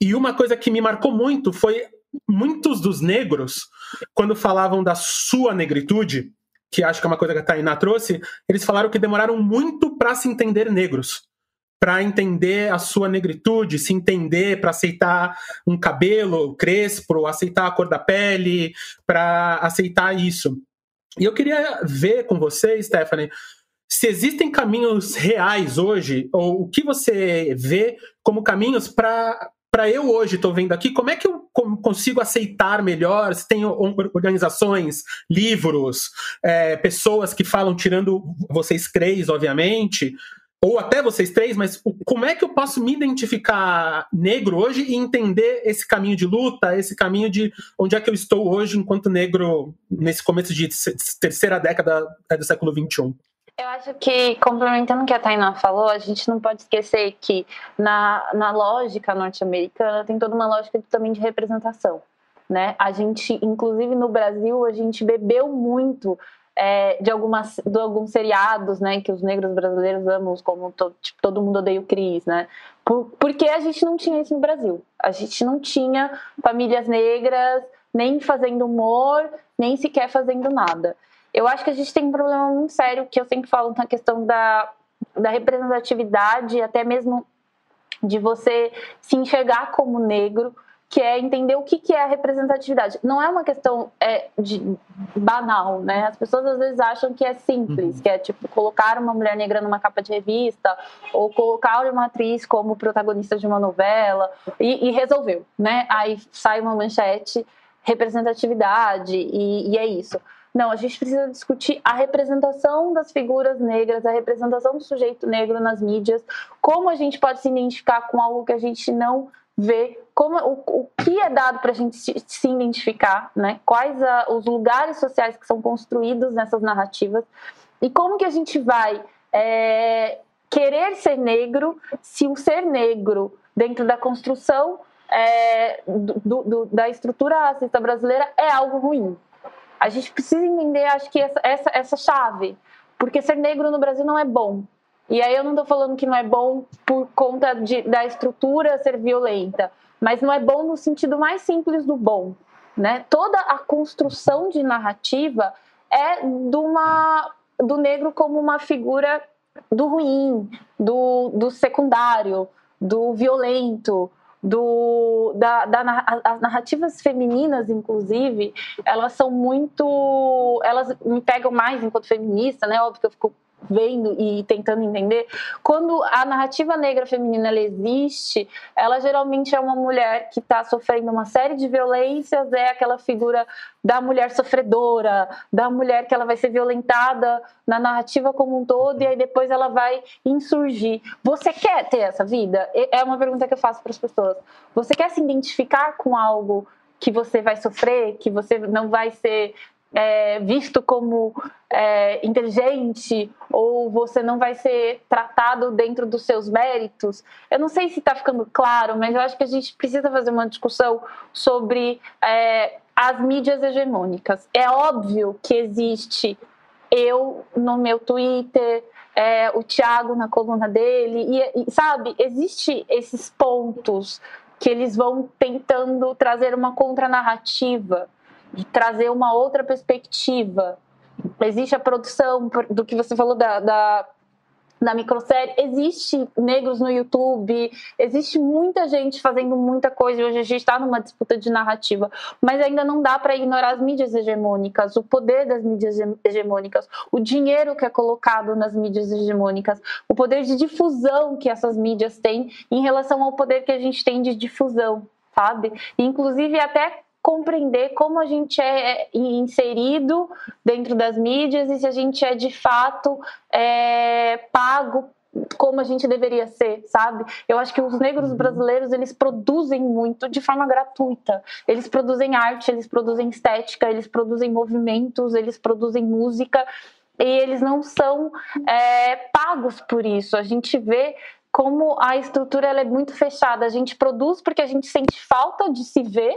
E uma coisa que me marcou muito foi muitos dos negros, quando falavam da sua negritude, que acho que é uma coisa que a Tainá trouxe, eles falaram que demoraram muito para se entender negros para entender a sua negritude, se entender, para aceitar um cabelo crespo, aceitar a cor da pele, para aceitar isso. E eu queria ver com você, Stephanie, se existem caminhos reais hoje, ou o que você vê como caminhos para para eu hoje estou vendo aqui, como é que eu consigo aceitar melhor? Se tem organizações, livros, é, pessoas que falam, tirando vocês três, obviamente, ou até vocês três, mas como é que eu posso me identificar negro hoje e entender esse caminho de luta, esse caminho de onde é que eu estou hoje enquanto negro nesse começo de terceira década é, do século XXI? Eu acho que, complementando o que a Tainá falou, a gente não pode esquecer que na, na lógica norte-americana tem toda uma lógica também de representação. Né? A gente, inclusive no Brasil, a gente bebeu muito é, de, algumas, de alguns seriados, né, que os negros brasileiros amam, como to, tipo, todo mundo odeia o Cris, né? Por, porque a gente não tinha isso no Brasil. A gente não tinha famílias negras nem fazendo humor, nem sequer fazendo nada. Eu acho que a gente tem um problema muito sério que eu sempre falo na questão da, da representatividade, até mesmo de você se enxergar como negro que é entender o que, que é a representatividade. Não é uma questão é, de banal, né? As pessoas às vezes acham que é simples, uhum. que é tipo colocar uma mulher negra numa capa de revista ou colocar uma atriz como protagonista de uma novela e, e resolveu, né? Aí sai uma manchete representatividade e, e é isso. Não, a gente precisa discutir a representação das figuras negras, a representação do sujeito negro nas mídias, como a gente pode se identificar com algo que a gente não ver como o, o que é dado para a gente se, se, identificar, né? Quais a, os lugares sociais que são construídos nessas narrativas e como que a gente vai é, querer ser negro se o ser negro dentro da construção é, do, do, da estrutura racista brasileira é algo ruim. A gente precisa entender, acho que essa, essa, essa chave, porque ser negro no Brasil não é bom. E aí eu não estou falando que não é bom por conta de, da estrutura ser violenta, mas não é bom no sentido mais simples do bom. Né? Toda a construção de narrativa é uma, do negro como uma figura do ruim, do, do secundário, do violento, do, da, da, as narrativas femininas, inclusive, elas são muito. Elas me pegam mais enquanto feminista, né? Óbvio que eu fico vendo e tentando entender, quando a narrativa negra feminina existe, ela geralmente é uma mulher que está sofrendo uma série de violências, é aquela figura da mulher sofredora, da mulher que ela vai ser violentada na narrativa como um todo e aí depois ela vai insurgir. Você quer ter essa vida? É uma pergunta que eu faço para as pessoas. Você quer se identificar com algo que você vai sofrer, que você não vai ser é, visto como é, inteligente ou você não vai ser tratado dentro dos seus méritos. Eu não sei se está ficando claro, mas eu acho que a gente precisa fazer uma discussão sobre é, as mídias hegemônicas. É óbvio que existe eu no meu Twitter, é, o Thiago na coluna dele, e, e sabe, existe esses pontos que eles vão tentando trazer uma contranarrativa de trazer uma outra perspectiva. Existe a produção do que você falou da, da na microsérie, existe negros no YouTube, existe muita gente fazendo muita coisa. Hoje a gente está numa disputa de narrativa, mas ainda não dá para ignorar as mídias hegemônicas, o poder das mídias hegemônicas, o dinheiro que é colocado nas mídias hegemônicas, o poder de difusão que essas mídias têm em relação ao poder que a gente tem de difusão, sabe? Inclusive até compreender como a gente é, é inserido dentro das mídias e se a gente é de fato é, pago como a gente deveria ser, sabe? Eu acho que os negros uhum. brasileiros, eles produzem muito de forma gratuita. Eles produzem arte, eles produzem estética, eles produzem movimentos, eles produzem música e eles não são é, pagos por isso. A gente vê como a estrutura ela é muito fechada. A gente produz porque a gente sente falta de se ver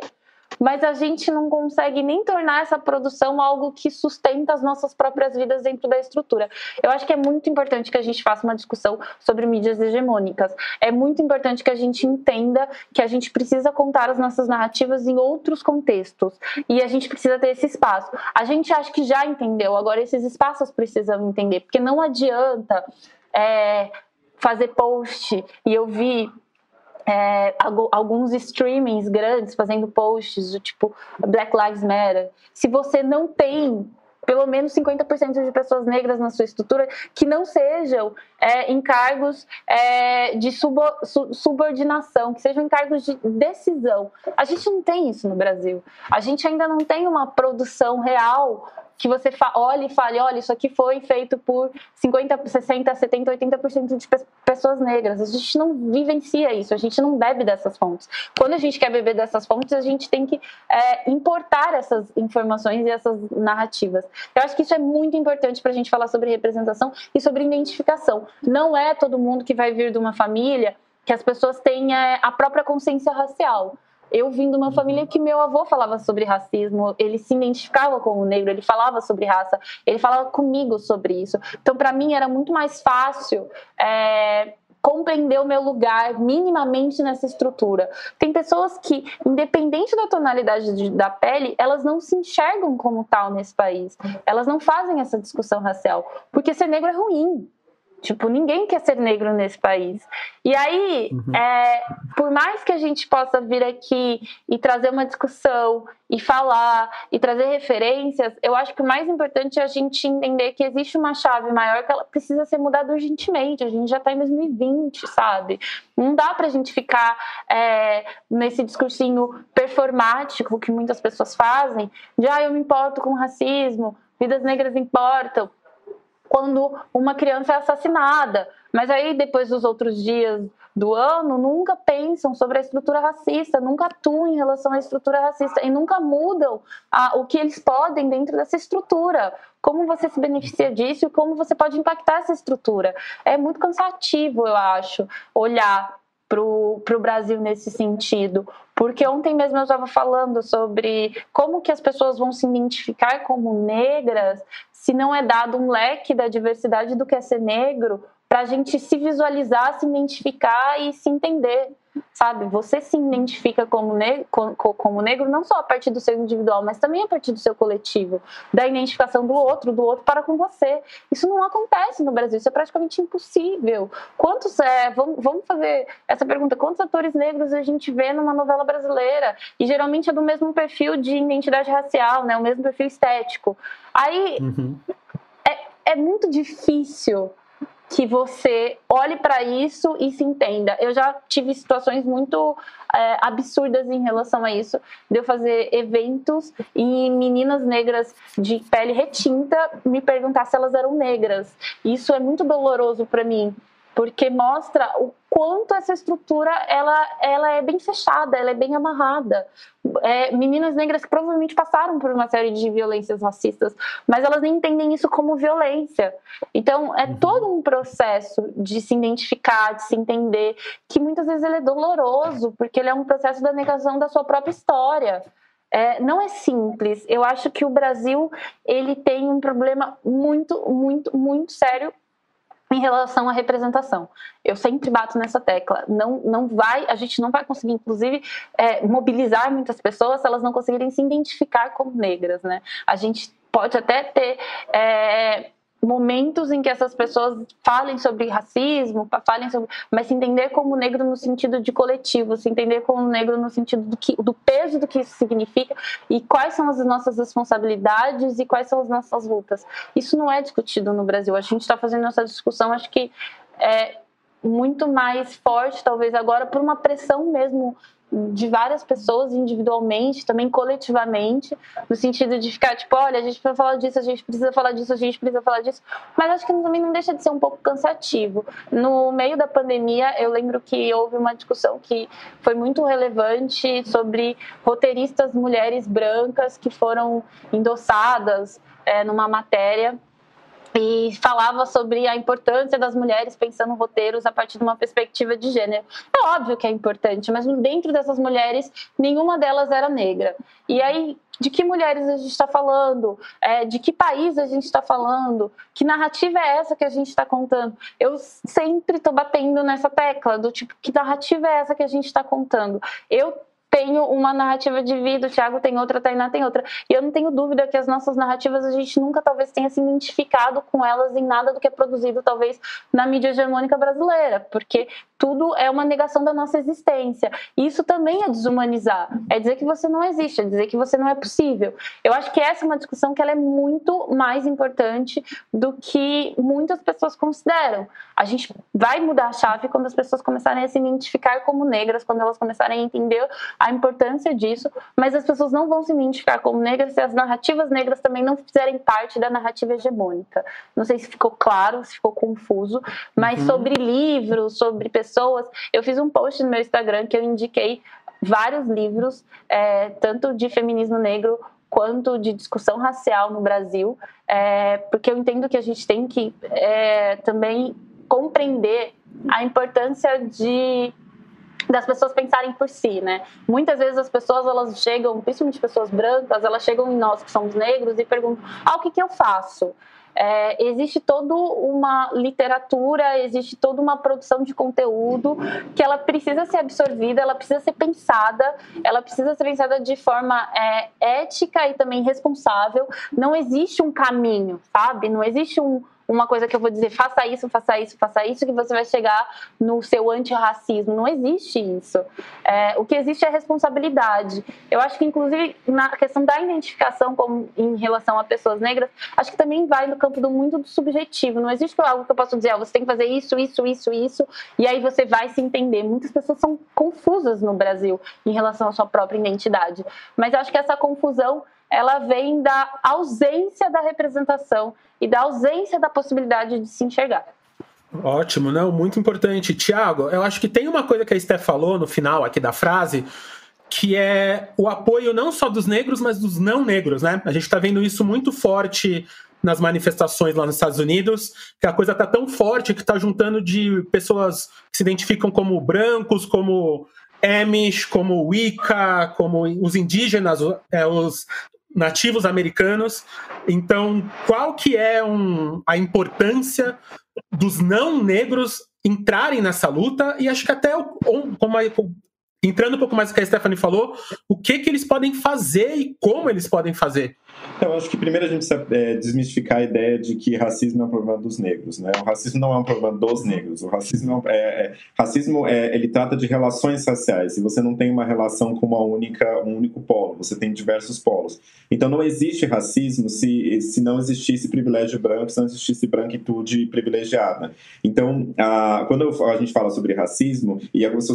mas a gente não consegue nem tornar essa produção algo que sustenta as nossas próprias vidas dentro da estrutura. Eu acho que é muito importante que a gente faça uma discussão sobre mídias hegemônicas. É muito importante que a gente entenda que a gente precisa contar as nossas narrativas em outros contextos e a gente precisa ter esse espaço. A gente acha que já entendeu, agora esses espaços precisam entender, porque não adianta. É, fazer post e eu vi é, alguns streamings grandes fazendo posts do tipo Black Lives Matter. Se você não tem pelo menos 50% de pessoas negras na sua estrutura que não sejam é, encargos é, de subordinação, que sejam encargos de decisão. A gente não tem isso no Brasil. A gente ainda não tem uma produção real que você olhe e fale, olha, isso aqui foi feito por 50, 60, 70, 80% de pessoas negras. A gente não vivencia isso, a gente não bebe dessas fontes. Quando a gente quer beber dessas fontes, a gente tem que é, importar essas informações e essas narrativas. Eu acho que isso é muito importante para a gente falar sobre representação e sobre identificação. Não é todo mundo que vai vir de uma família que as pessoas têm é, a própria consciência racial. Eu vim de uma família que meu avô falava sobre racismo, ele se identificava como negro, ele falava sobre raça, ele falava comigo sobre isso. Então, para mim, era muito mais fácil é, compreender o meu lugar minimamente nessa estrutura. Tem pessoas que, independente da tonalidade de, da pele, elas não se enxergam como tal nesse país. Elas não fazem essa discussão racial, porque ser negro é ruim. Tipo, ninguém quer ser negro nesse país. E aí, uhum. é, por mais que a gente possa vir aqui e trazer uma discussão e falar e trazer referências, eu acho que o mais importante é a gente entender que existe uma chave maior que ela precisa ser mudada urgentemente. A gente já está em 2020, sabe? Não dá para a gente ficar é, nesse discursinho performático que muitas pessoas fazem, de ah, eu me importo com racismo, vidas negras importam quando uma criança é assassinada. Mas aí, depois dos outros dias do ano, nunca pensam sobre a estrutura racista, nunca atuam em relação à estrutura racista e nunca mudam a, o que eles podem dentro dessa estrutura. Como você se beneficia disso e como você pode impactar essa estrutura. É muito cansativo, eu acho, olhar para o Brasil nesse sentido. Porque ontem mesmo eu estava falando sobre como que as pessoas vão se identificar como negras se não é dado um leque da diversidade do que é ser negro para a gente se visualizar, se identificar e se entender sabe? Você se identifica como negro, como negro não só a partir do seu individual, mas também a partir do seu coletivo, da identificação do outro, do outro para com você. Isso não acontece no Brasil, isso é praticamente impossível. Quantos, é, vamos, vamos fazer essa pergunta, quantos atores negros a gente vê numa novela brasileira? E geralmente é do mesmo perfil de identidade racial, né? O mesmo perfil estético. Aí... Uhum é muito difícil que você olhe para isso e se entenda. Eu já tive situações muito é, absurdas em relação a isso, de eu fazer eventos e meninas negras de pele retinta me perguntar se elas eram negras. Isso é muito doloroso para mim, porque mostra o quanto essa estrutura ela, ela é bem fechada, ela é bem amarrada. É, meninas negras que provavelmente passaram por uma série de violências racistas, mas elas nem entendem isso como violência. Então é uhum. todo um processo de se identificar, de se entender, que muitas vezes ele é doloroso, porque ele é um processo da negação da sua própria história. É, não é simples. Eu acho que o Brasil ele tem um problema muito, muito, muito sério em relação à representação. Eu sempre bato nessa tecla. Não, não vai, a gente não vai conseguir, inclusive, é, mobilizar muitas pessoas se elas não conseguirem se identificar como negras, né? A gente pode até ter é, momentos em que essas pessoas falem sobre racismo, falem sobre, mas se entender como negro no sentido de coletivo, se entender como negro no sentido do, que, do peso do que isso significa e quais são as nossas responsabilidades e quais são as nossas lutas. Isso não é discutido no Brasil. A gente está fazendo essa discussão, acho que é muito mais forte, talvez agora, por uma pressão mesmo de várias pessoas individualmente, também coletivamente, no sentido de ficar tipo, olha, a gente precisa falar disso, a gente precisa falar disso, a gente precisa falar disso, mas acho que também não deixa de ser um pouco cansativo. No meio da pandemia, eu lembro que houve uma discussão que foi muito relevante sobre roteiristas mulheres brancas que foram endossadas é, numa matéria e falava sobre a importância das mulheres pensando roteiros a partir de uma perspectiva de gênero. É óbvio que é importante, mas dentro dessas mulheres, nenhuma delas era negra. E aí, de que mulheres a gente está falando? É, de que país a gente está falando? Que narrativa é essa que a gente está contando? Eu sempre estou batendo nessa tecla do tipo, que narrativa é essa que a gente está contando? Eu tenho uma narrativa de vida, o Thiago tem outra, a Tainá tem outra. E eu não tenho dúvida que as nossas narrativas, a gente nunca talvez tenha se identificado com elas em nada do que é produzido, talvez, na mídia hegemônica brasileira, porque tudo é uma negação da nossa existência. E isso também é desumanizar, é dizer que você não existe, é dizer que você não é possível. Eu acho que essa é uma discussão que ela é muito mais importante do que muitas pessoas consideram. A gente vai mudar a chave quando as pessoas começarem a se identificar como negras, quando elas começarem a entender a importância disso, mas as pessoas não vão se identificar como negras se as narrativas negras também não fizerem parte da narrativa hegemônica. Não sei se ficou claro, se ficou confuso, mas uhum. sobre livros, sobre pessoas, eu fiz um post no meu Instagram que eu indiquei vários livros, é, tanto de feminismo negro quanto de discussão racial no Brasil, é, porque eu entendo que a gente tem que é, também compreender a importância de das pessoas pensarem por si, né? Muitas vezes as pessoas elas chegam, principalmente pessoas brancas, elas chegam em nós que somos negros e perguntam: "Ah, o que que eu faço?" É, existe toda uma literatura, existe toda uma produção de conteúdo que ela precisa ser absorvida, ela precisa ser pensada, ela precisa ser pensada de forma é, ética e também responsável. Não existe um caminho, sabe? Não existe um, uma coisa que eu vou dizer, faça isso, faça isso, faça isso, que você vai chegar no seu antirracismo. Não existe isso. É, o que existe é responsabilidade. Eu acho que, inclusive, na questão da identificação com, em relação a pessoas negras, acho que também vai no campo do muito do subjetivo. Não existe algo que eu possa dizer, oh, você tem que fazer isso, isso, isso, isso, e aí você vai se entender. Muitas pessoas são confusas no Brasil em relação à sua própria identidade. Mas eu acho que essa confusão ela vem da ausência da representação e da ausência da possibilidade de se enxergar. Ótimo, não, muito importante. Tiago, eu acho que tem uma coisa que a Steph falou no final aqui da frase, que é o apoio não só dos negros, mas dos não negros, né? A gente está vendo isso muito forte nas manifestações lá nos Estados Unidos, que a coisa está tão forte que está juntando de pessoas que se identificam como brancos, como Amish, como Wicca, como os indígenas, é, os nativos americanos. Então, qual que é um, a importância dos não negros entrarem nessa luta? E acho que até, como a, entrando um pouco mais no que a Stephanie falou, o que, que eles podem fazer e como eles podem fazer Então, acho que primeiro a gente precisa é, desmistificar a ideia de que racismo é um problema dos negros, né? O racismo não é um problema dos negros. O racismo é, é racismo é, ele trata de relações raciais. E você não tem uma relação com uma única, um único polo. Você tem diversos polos. Então, não existe racismo se, se não existisse privilégio branco, se não existisse branquitude privilegiada. Então, a, quando a gente fala sobre racismo e algumas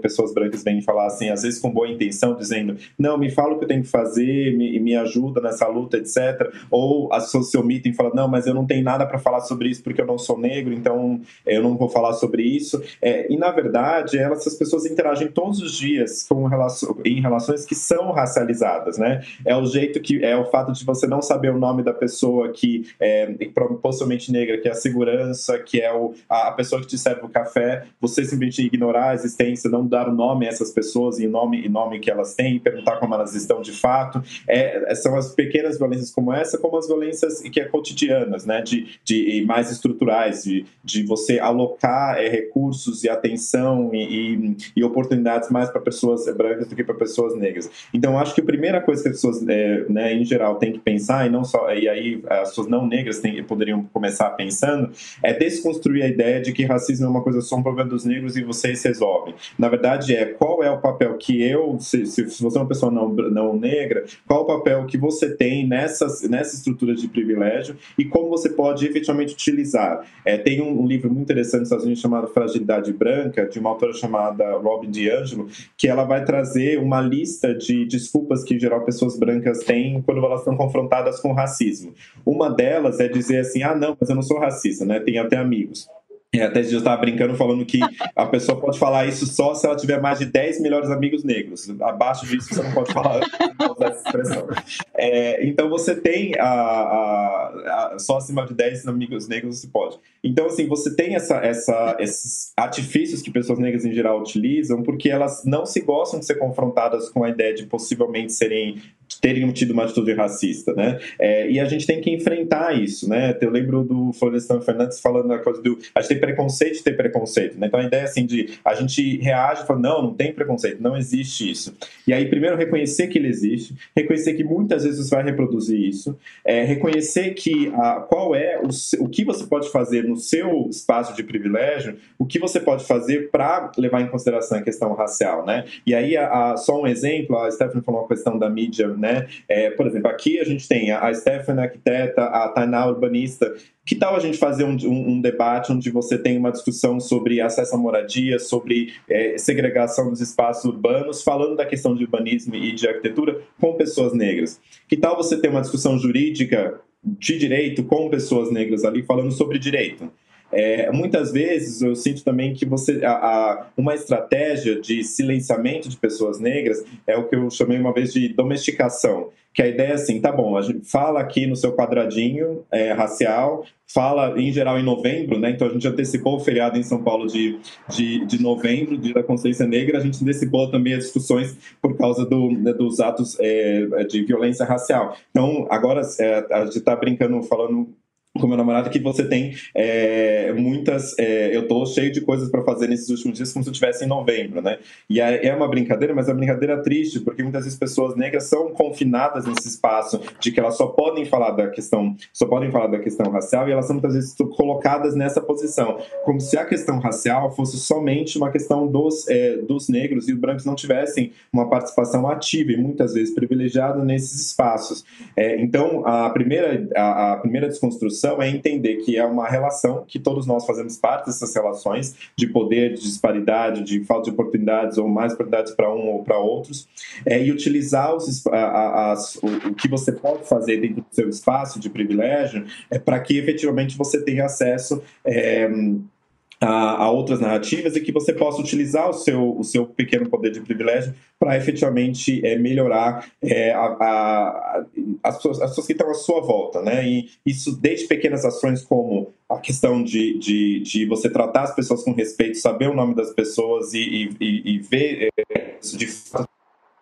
pessoas brancas vêm falar assim, às vezes com boa intenção, dizendo: não, me fala o que eu tenho que fazer, me, me ajuda nessa luta luta, etc. Ou as pessoas se omitem e falam, não, mas eu não tenho nada para falar sobre isso porque eu não sou negro, então eh, eu não vou falar sobre isso. É, e, na verdade, elas, essas pessoas interagem todos os dias com relação, em relações que são racializadas, né? É o jeito que, é o fato de você não saber o nome da pessoa que é possivelmente negra, que é a segurança, que é o, a, pessoa que te serve o café, você simplesmente ignorar a existência, não dar o nome a essas pessoas e nome, e nome que elas têm, perguntar como elas estão de fato. É, são as pequenas pequenas violências como essa, como as violências que é cotidianas, né, de, de mais estruturais, de, de você alocar é, recursos e atenção e, e, e oportunidades mais para pessoas brancas do que para pessoas negras. Então, acho que a primeira coisa que as pessoas, é, né, em geral, têm que pensar e não só e aí as pessoas não negras têm, poderiam começar pensando é desconstruir a ideia de que racismo é uma coisa só um problema dos negros e vocês resolvem. Na verdade, é qual é o papel que eu, se, se você é uma pessoa não, não negra, qual o papel que você tem nessas, nessa estrutura de privilégio e como você pode efetivamente utilizar. É, tem um, um, livro muito interessante nos Estados Unidos chamado Fragilidade Branca, de uma autora chamada Robin DiAngelo, que ela vai trazer uma lista de desculpas que, em geral, pessoas brancas têm quando elas estão confrontadas com racismo. Uma delas é dizer assim, ah, não, mas eu não sou racista, né? Tenho até amigos. E até esse dia eu estava brincando falando que a pessoa pode falar isso só se ela tiver mais de 10 melhores amigos negros. Abaixo disso você não pode falar essa expressão. É, então você tem a, a, a, só acima de 10 amigos negros você pode. Então, assim, você tem essa, essa, esses artifícios que pessoas negras em geral utilizam porque elas não se gostam de ser confrontadas com a ideia de possivelmente serem terem tido uma atitude racista, né? É, e a gente tem que enfrentar isso, né? Eu lembro do Florestan Fernandes falando a coisa do a gente tem preconceito de ter preconceito, né? Então a ideia assim de a gente reage e fala não, não tem preconceito, não existe isso. E aí primeiro reconhecer que ele existe, reconhecer que muitas vezes você vai reproduzir isso, é, reconhecer que a, qual é o, o que você pode fazer no seu espaço de privilégio, o que você pode fazer para levar em consideração a questão racial, né? E aí a, a, só um exemplo, a Stephanie falou uma questão da mídia né? É, por exemplo, aqui a gente tem a Stephanie arquiteta, a Tainá urbanista. Que tal a gente fazer um, um, um, debate onde você tem uma discussão sobre acesso à moradia, sobre é, segregação dos espaços urbanos, falando da questão de urbanismo e de arquitetura com pessoas negras? Que tal você ter uma discussão jurídica de direito com pessoas negras ali falando sobre direito? É, muitas vezes eu sinto também que você a, a, uma estratégia de silenciamento de pessoas negras é o que eu chamei uma vez de domesticação, que a ideia é assim, tá bom, a gente fala aqui no seu quadradinho é, racial, fala em geral em novembro, né? Então a gente antecipou o feriado em São Paulo de, de, de novembro, Dia da Consciência Negra, a gente antecipou também as discussões por causa do, né, dos atos é, de violência racial. Então agora é, a gente está brincando, falando com meu namorado que você tem é, muitas. É, eu tô cheio de coisas para fazer nesses últimos dias, como se eu estivesse em novembro, né? E é uma brincadeira, mas é uma brincadeira triste, porque muitas vezes pessoas negras são confinadas nesse espaço de que elas só podem falar da questão, só podem falar da questão racial e elas são muitas vezes colocadas nessa posição, como se a questão racial fosse somente uma questão dos, é, dos negros e os brancos não tivessem uma participação ativa e muitas vezes privilegiada nesses espaços. É, então, a primeira, a, a primeira desconstrução é entender que é uma relação, que todos nós fazemos parte dessas relações de poder, de disparidade, de falta de oportunidades ou mais oportunidades para um ou para outros, é, e utilizar os, a, a, o, o, que você pode fazer dentro do seu espaço de privilégio é, para que efetivamente você tenha acesso. É, a, a, outras narrativas e que você possa utilizar o seu, o seu pequeno poder de privilégio para efetivamente é, melhorar é, a, a, as, pessoas, as pessoas que estão à sua volta. Né? E isso desde pequenas ações como a questão de, de, de você tratar as pessoas com respeito, saber o nome das pessoas e, e, e ver é, de fato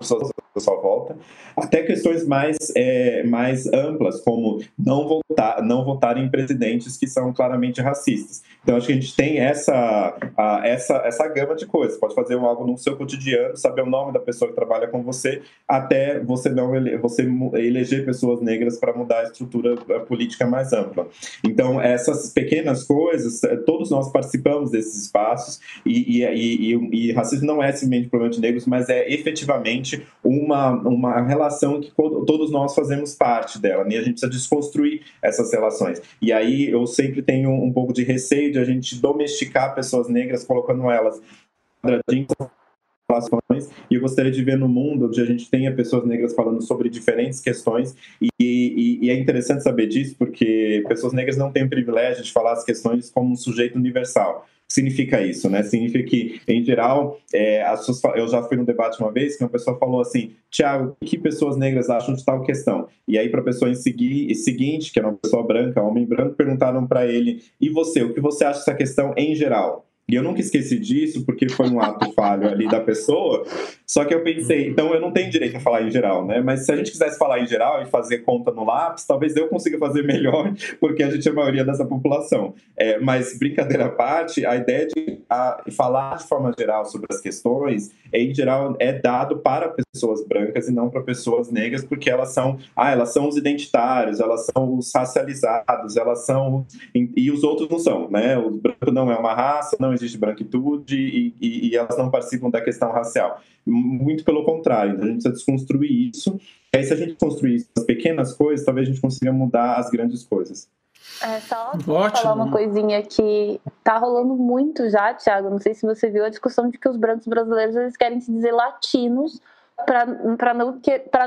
à sua volta, até questões mais, é, mais amplas, como não votar, não votar em presidentes que são claramente racistas. Então, acho que a gente tem essa, a, essa, essa gama de coisas. Pode fazer algo no seu cotidiano, saber o nome da pessoa que trabalha com você, até você não ele, você eleger pessoas negras para mudar a estrutura política mais ampla. Então, essas pequenas coisas, eh, todos nós participamos desses espaços, e, e, e, e racismo não é simplesmente problema de negros, mas é efetivamente uma, uma relação que todos nós fazemos parte dela, né? a gente precisa desconstruir essas relações. E aí eu sempre tenho um pouco de receio de a gente domesticar pessoas negras, colocando elas quadradinhos e eu gostaria de ver no mundo onde a gente tenha pessoas negras falando sobre diferentes questões e, e, e, é interessante saber disso porque pessoas negras não têm o privilégio de falar as questões como um sujeito universal significa isso, né? Significa que, em geral, é, pessoas, eu já fui num debate uma vez que uma pessoa falou assim, Tiago, o que pessoas negras acham de tal questão? E aí, para a pessoa em seguir, seguinte, que era uma pessoa branca, homem branco, perguntaram para ele, e você, o que você acha dessa questão em geral? E eu nunca esqueci disso, porque foi um ato falho ali da pessoa. Só que eu pensei, então eu não tenho direito a falar em geral, né? Mas se a gente quisesse falar em geral e fazer conta no lápis, talvez eu consiga fazer melhor, porque a gente é a maioria dessa população. É, mas, brincadeira à parte, a ideia de a, falar de forma geral sobre as questões, em geral, é dado para pessoas brancas e não para pessoas negras, porque elas são, ah, elas são os identitários, elas são os racializados, elas são. E os outros não são, né? O branco não é uma raça, não existe branquitude e, e, e, elas não participam da questão racial. Muito pelo contrário, então a gente precisa desconstruir isso. E aí, se a gente construir isso, as pequenas coisas, talvez a gente consiga mudar as grandes coisas. É, só Ótimo. falar uma coisinha que tá rolando muito já, Thiago. Não sei se você viu a discussão de que os brancos brasileiros eles querem se dizer latinos para não,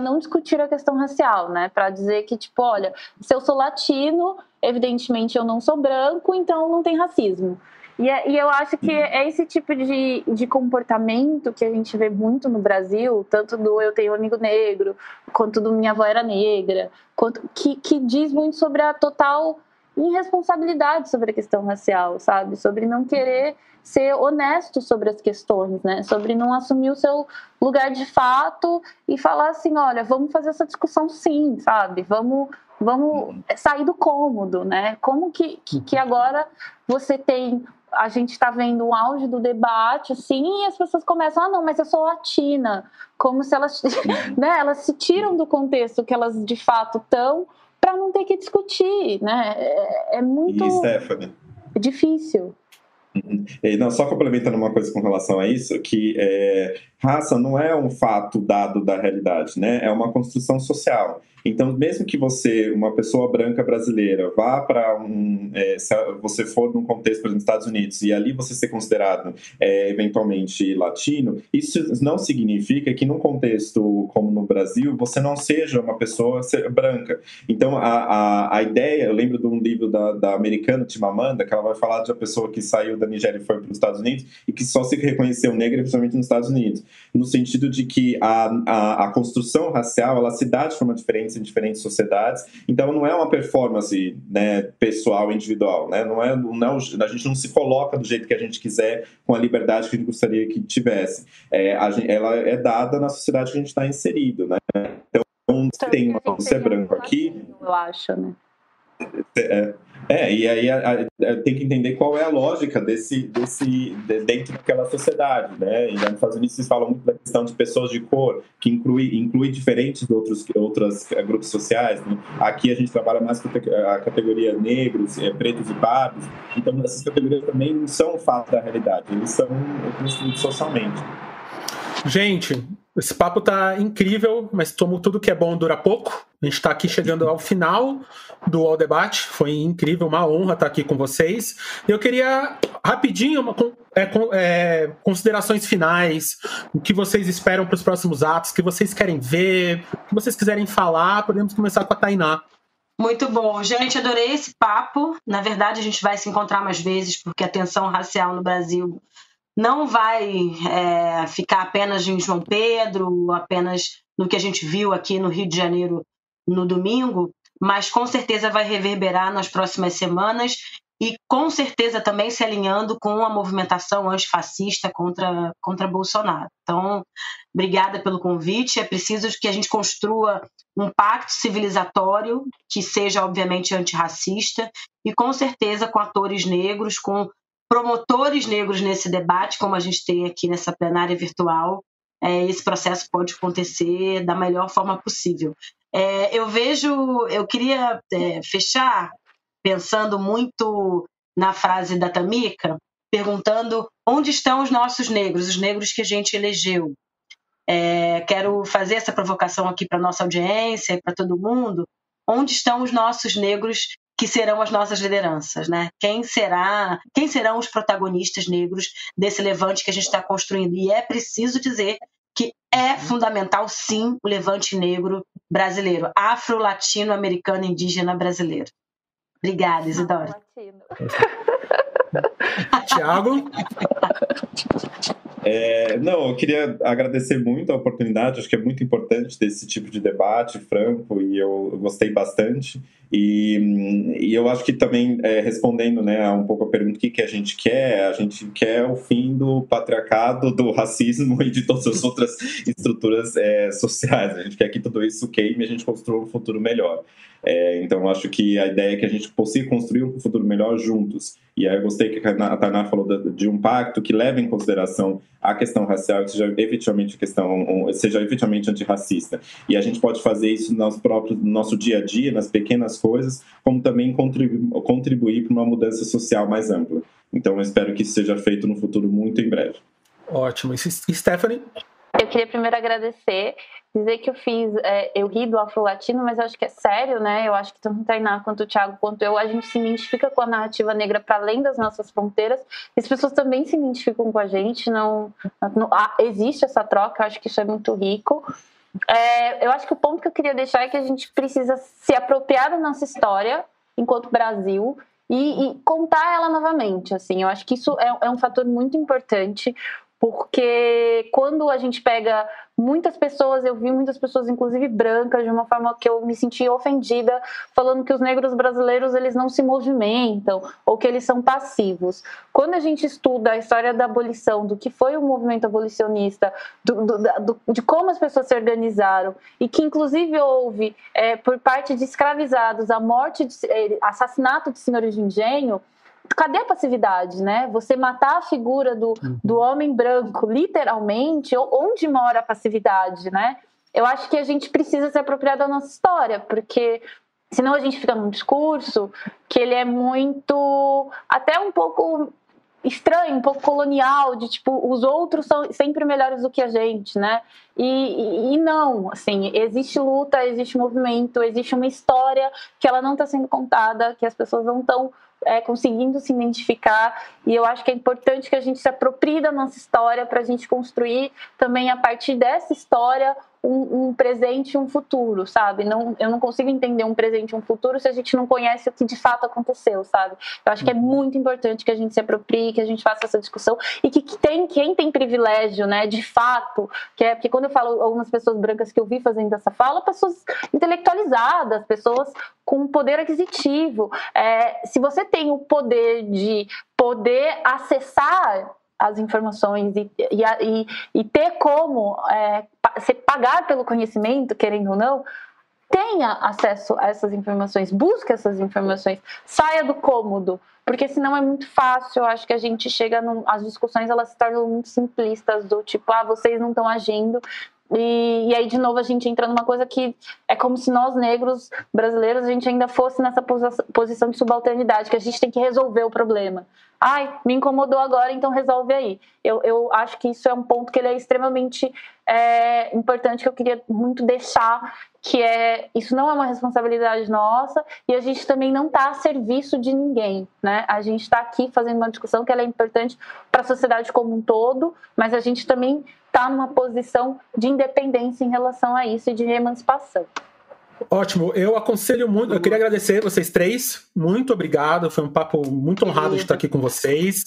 não discutir a questão racial, né? Para dizer que, tipo, olha, se eu sou latino, evidentemente eu não sou branco, então não tem racismo. E, é, e eu acho que é esse tipo de, de comportamento que a gente vê muito no Brasil, tanto do eu tenho um amigo negro, quanto do minha avó era negra, quanto, que, que diz muito sobre a total irresponsabilidade sobre a questão racial, sabe? Sobre não querer ser honesto sobre as questões, né? Sobre não assumir o seu lugar de fato e falar assim, olha, vamos fazer essa discussão sim, sabe? Vamos vamos sair do cômodo, né? Como que, que, que agora você tem a gente está vendo o auge do debate, assim, e as pessoas começam, ah, não, mas eu sou latina, como se elas, né, elas se tiram do contexto que elas de fato estão para não ter que discutir, né? É, é muito e difícil. Uhum. Não, só complementando uma coisa com relação a isso, que é, raça não é um fato dado da realidade, né? É uma construção social. Então, mesmo que você, uma pessoa branca brasileira, vá para um. É, se você for num contexto, por exemplo, nos Estados Unidos, e ali você ser considerado é, eventualmente latino, isso não significa que num contexto como no Brasil, você não seja uma pessoa branca. Então, a, a, a ideia, eu lembro de um livro da, da americana Timamanda, que ela vai falar de uma pessoa que saiu da Nigéria e foi para os Estados Unidos e que só se reconheceu negra, principalmente nos Estados Unidos, no sentido de que a, a, a construção racial ela se dá de forma diferente em diferentes sociedades. Então não é uma performance né, pessoal, individual, né? Não é, não, a gente não se coloca do jeito que a gente quiser, com a liberdade que a gente gostaria que tivesse. É, ela é dada na sociedade que a gente está inserido, né? Então, se tem uma, você é branco aqui. Eu acho, né? É, é, e aí a, a, tem que entender qual é a lógica desse, desse de, dentro daquela sociedade, né? E nos Estados Unidos se fala muito da questão de pessoas de cor, que inclui, inclui diferentes outros outros grupos sociais. Né? Aqui a gente trabalha mais com a categoria negros, é, pretos e pardos. Então essas categorias também não são fato da realidade, eles são construídos socialmente. Gente, esse papo tá incrível, mas como tudo que é bom dura pouco. A gente está aqui chegando ao final do All Debate. Foi incrível, uma honra estar aqui com vocês. Eu queria rapidinho uma, é, é, considerações finais, o que vocês esperam para os próximos atos, o que vocês querem ver, o que vocês quiserem falar. Podemos começar com a Tainá. Muito bom. Gente, adorei esse papo. Na verdade, a gente vai se encontrar mais vezes, porque a tensão racial no Brasil não vai é, ficar apenas em João Pedro, apenas no que a gente viu aqui no Rio de Janeiro no domingo, mas com certeza vai reverberar nas próximas semanas. e com certeza também se alinhando com a movimentação antifascista contra, contra Bolsonaro. Então, obrigada pelo convite. É preciso que a gente construa um pacto civilizatório que seja, obviamente, antirracista e, com certeza, com atores negros, com promotores negros nesse debate, como a gente tem aqui nessa plenária virtual. É, esse processo pode acontecer da melhor forma possível. É, eu vejo, eu queria é, fechar pensando muito na frase da Tamika, perguntando onde estão os nossos negros, os negros que a gente elegeu. É, quero fazer essa provocação aqui para nossa audiência para todo mundo. Onde estão os nossos negros que serão as nossas lideranças, né? Quem será, quem serão os protagonistas negros desse levante que a gente está construindo? E é preciso dizer que é fundamental, sim, o levante negro brasileiro, afro-latino-americano indígena brasileiro. Obrigada, Isidora. Tiago? É, não, eu queria agradecer muito a oportunidade, acho que é muito importante ter esse tipo de debate franco e eu gostei bastante. E, e eu acho que também, é, respondendo né, um pouco a pergunta: o que, que a gente quer? A gente quer o fim do patriarcado, do racismo e de todas as outras estruturas é, sociais. A gente quer que tudo isso queime e a gente construa um futuro melhor. É, então, acho que a ideia é que a gente consiga construir um futuro melhor juntos. E aí eu gostei que a Tainá falou de, de, um pacto que leve em consideração a questão racial, que seja efetivamente questão, seja efetivamente antirracista. E a gente pode fazer isso no nosso próprio no nosso dia a dia, nas pequenas coisas, como também contribuir, contribuir para uma mudança social mais ampla. Então, eu espero que isso seja feito no futuro muito em breve. Ótimo. E Stephanie? Eu queria primeiro agradecer, dizer que eu fiz, é, eu ri do afro-latino, mas acho que é sério, né? Eu acho que tanto o Tainá quanto o Thiago quanto eu, a gente se identifica com a narrativa negra para além das nossas fronteiras. As pessoas também se identificam com a gente, não, não ah, existe essa troca, eu acho que isso é muito rico. É, eu acho que o ponto que eu queria deixar é que a gente precisa se apropriar da nossa história enquanto Brasil e, e, contar ela novamente. Assim, eu acho que isso é, é um fator muito importante porque quando a gente pega muitas pessoas, eu vi muitas pessoas, inclusive brancas, de uma forma que eu me senti ofendida, falando que os negros brasileiros eles não se movimentam ou que eles são passivos. Quando a gente estuda a história da abolição, do que foi o movimento abolicionista, do, do, do, de como as pessoas se organizaram e que inclusive houve é, por parte de escravizados a morte, de, é, assassinato de senhores de engenho cadê a passividade, né? Você matar a figura do, uhum. do homem branco, literalmente, onde mora a passividade, né? Eu acho que a gente precisa se apropriar da nossa história, porque senão a gente fica num discurso que ele é muito, até um pouco estranho, um pouco colonial, de tipo, os outros são sempre melhores do que a gente, né? E, e, e, não, assim, existe luta, existe movimento, existe uma história que ela não está sendo contada, que as pessoas não estão é, conseguindo se identificar. E eu acho que é importante que a gente se aproprie da nossa história para a gente construir também a partir dessa história um, um, presente e um futuro, sabe? Não, eu não consigo entender um presente e um futuro se a gente não conhece o que de fato aconteceu, sabe? Eu acho que é uhum. muito importante que a gente se aproprie, que a gente faça essa discussão e que, que tem quem tem privilégio, né, de fato, que é porque quando eu falo algumas pessoas brancas que eu vi fazendo essa fala, pessoas intelectualizadas, pessoas com poder aquisitivo. É, se você tem o poder de poder acessar as informações e, e, e, e ter como é, se pagar pelo conhecimento, querendo ou não, tenha acesso a essas informações, busque essas informações, saia do cômodo, porque senão é muito fácil. Eu acho que a gente chega num, as discussões elas se tornam muito simplistas do tipo, ah, vocês não estão agindo. E, e, aí, de novo, a gente entra numa coisa que é como se nós, negros brasileiros, a gente ainda fosse nessa posição de subalternidade, que a gente tem que resolver o problema. Ai, me incomodou agora, então resolve aí. Eu, eu acho que isso é um ponto que ele é extremamente é, importante, que eu queria muito deixar, que é, isso não é uma responsabilidade nossa, e a gente também não está a serviço de ninguém, né? A gente está aqui fazendo uma discussão que ela é importante para a sociedade como um todo, mas a gente também está numa posição de independência em relação a isso e de emancipação. Ótimo, eu aconselho muito, eu queria agradecer vocês três, muito obrigado, foi um papo muito honrado de estar aqui com vocês.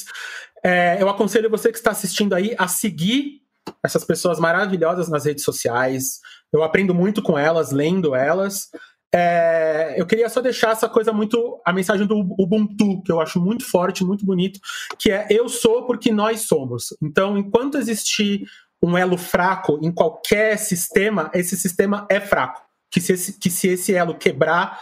É, eu aconselho você que está assistindo aí a seguir essas pessoas maravilhosas nas redes sociais, eu aprendo muito com elas, lendo elas. É, eu queria só deixar essa coisa muito. a mensagem do Ubuntu, que eu acho muito forte, muito bonito, que é eu sou porque nós somos. Então, enquanto existir um elo fraco em qualquer sistema, esse sistema é fraco. Que se esse, que se esse elo quebrar,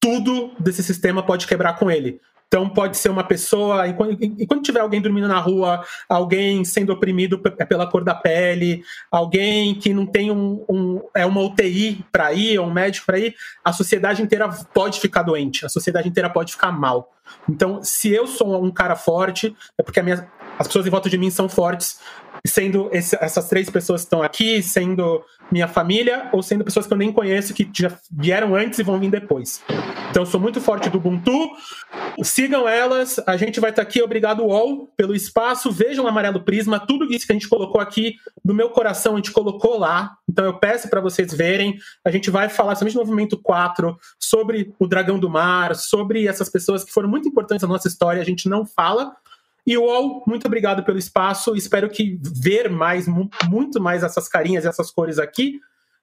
tudo desse sistema pode quebrar com ele. Então pode ser uma pessoa, enquanto tiver alguém dormindo na rua, alguém sendo oprimido é pela cor da pele, alguém que não tem um, um é uma UTI para ir, ou um médico para ir, a sociedade inteira pode ficar doente, a sociedade inteira pode ficar mal. Então, se eu sou um cara forte, é porque minha, as pessoas em volta de mim são fortes, sendo esse, essas três pessoas que estão aqui, sendo minha família, ou sendo pessoas que eu nem conheço, que já vieram antes e vão vir depois. Então, eu sou muito forte do Ubuntu. Sigam elas. A gente vai estar aqui. Obrigado, UOL, pelo espaço. Vejam o Amarelo Prisma. Tudo isso que a gente colocou aqui do meu coração, a gente colocou lá. Então, eu peço para vocês verem. A gente vai falar, somente no Movimento 4, sobre o Dragão do Mar, sobre essas pessoas que foram muito importantes na nossa história. A gente não fala, e UOL, muito obrigado pelo espaço. Espero que ver mais, muito mais essas carinhas e essas cores aqui.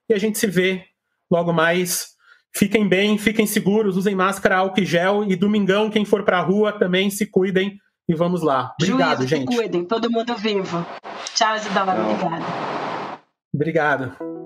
E a gente se vê logo mais. Fiquem bem, fiquem seguros, usem máscara, álcool e gel. E domingão, quem for pra rua também se cuidem. E vamos lá. Obrigado, Juízo, gente. Se cuidem, todo mundo vivo. Tchau, Isidora. Obrigado. Obrigado.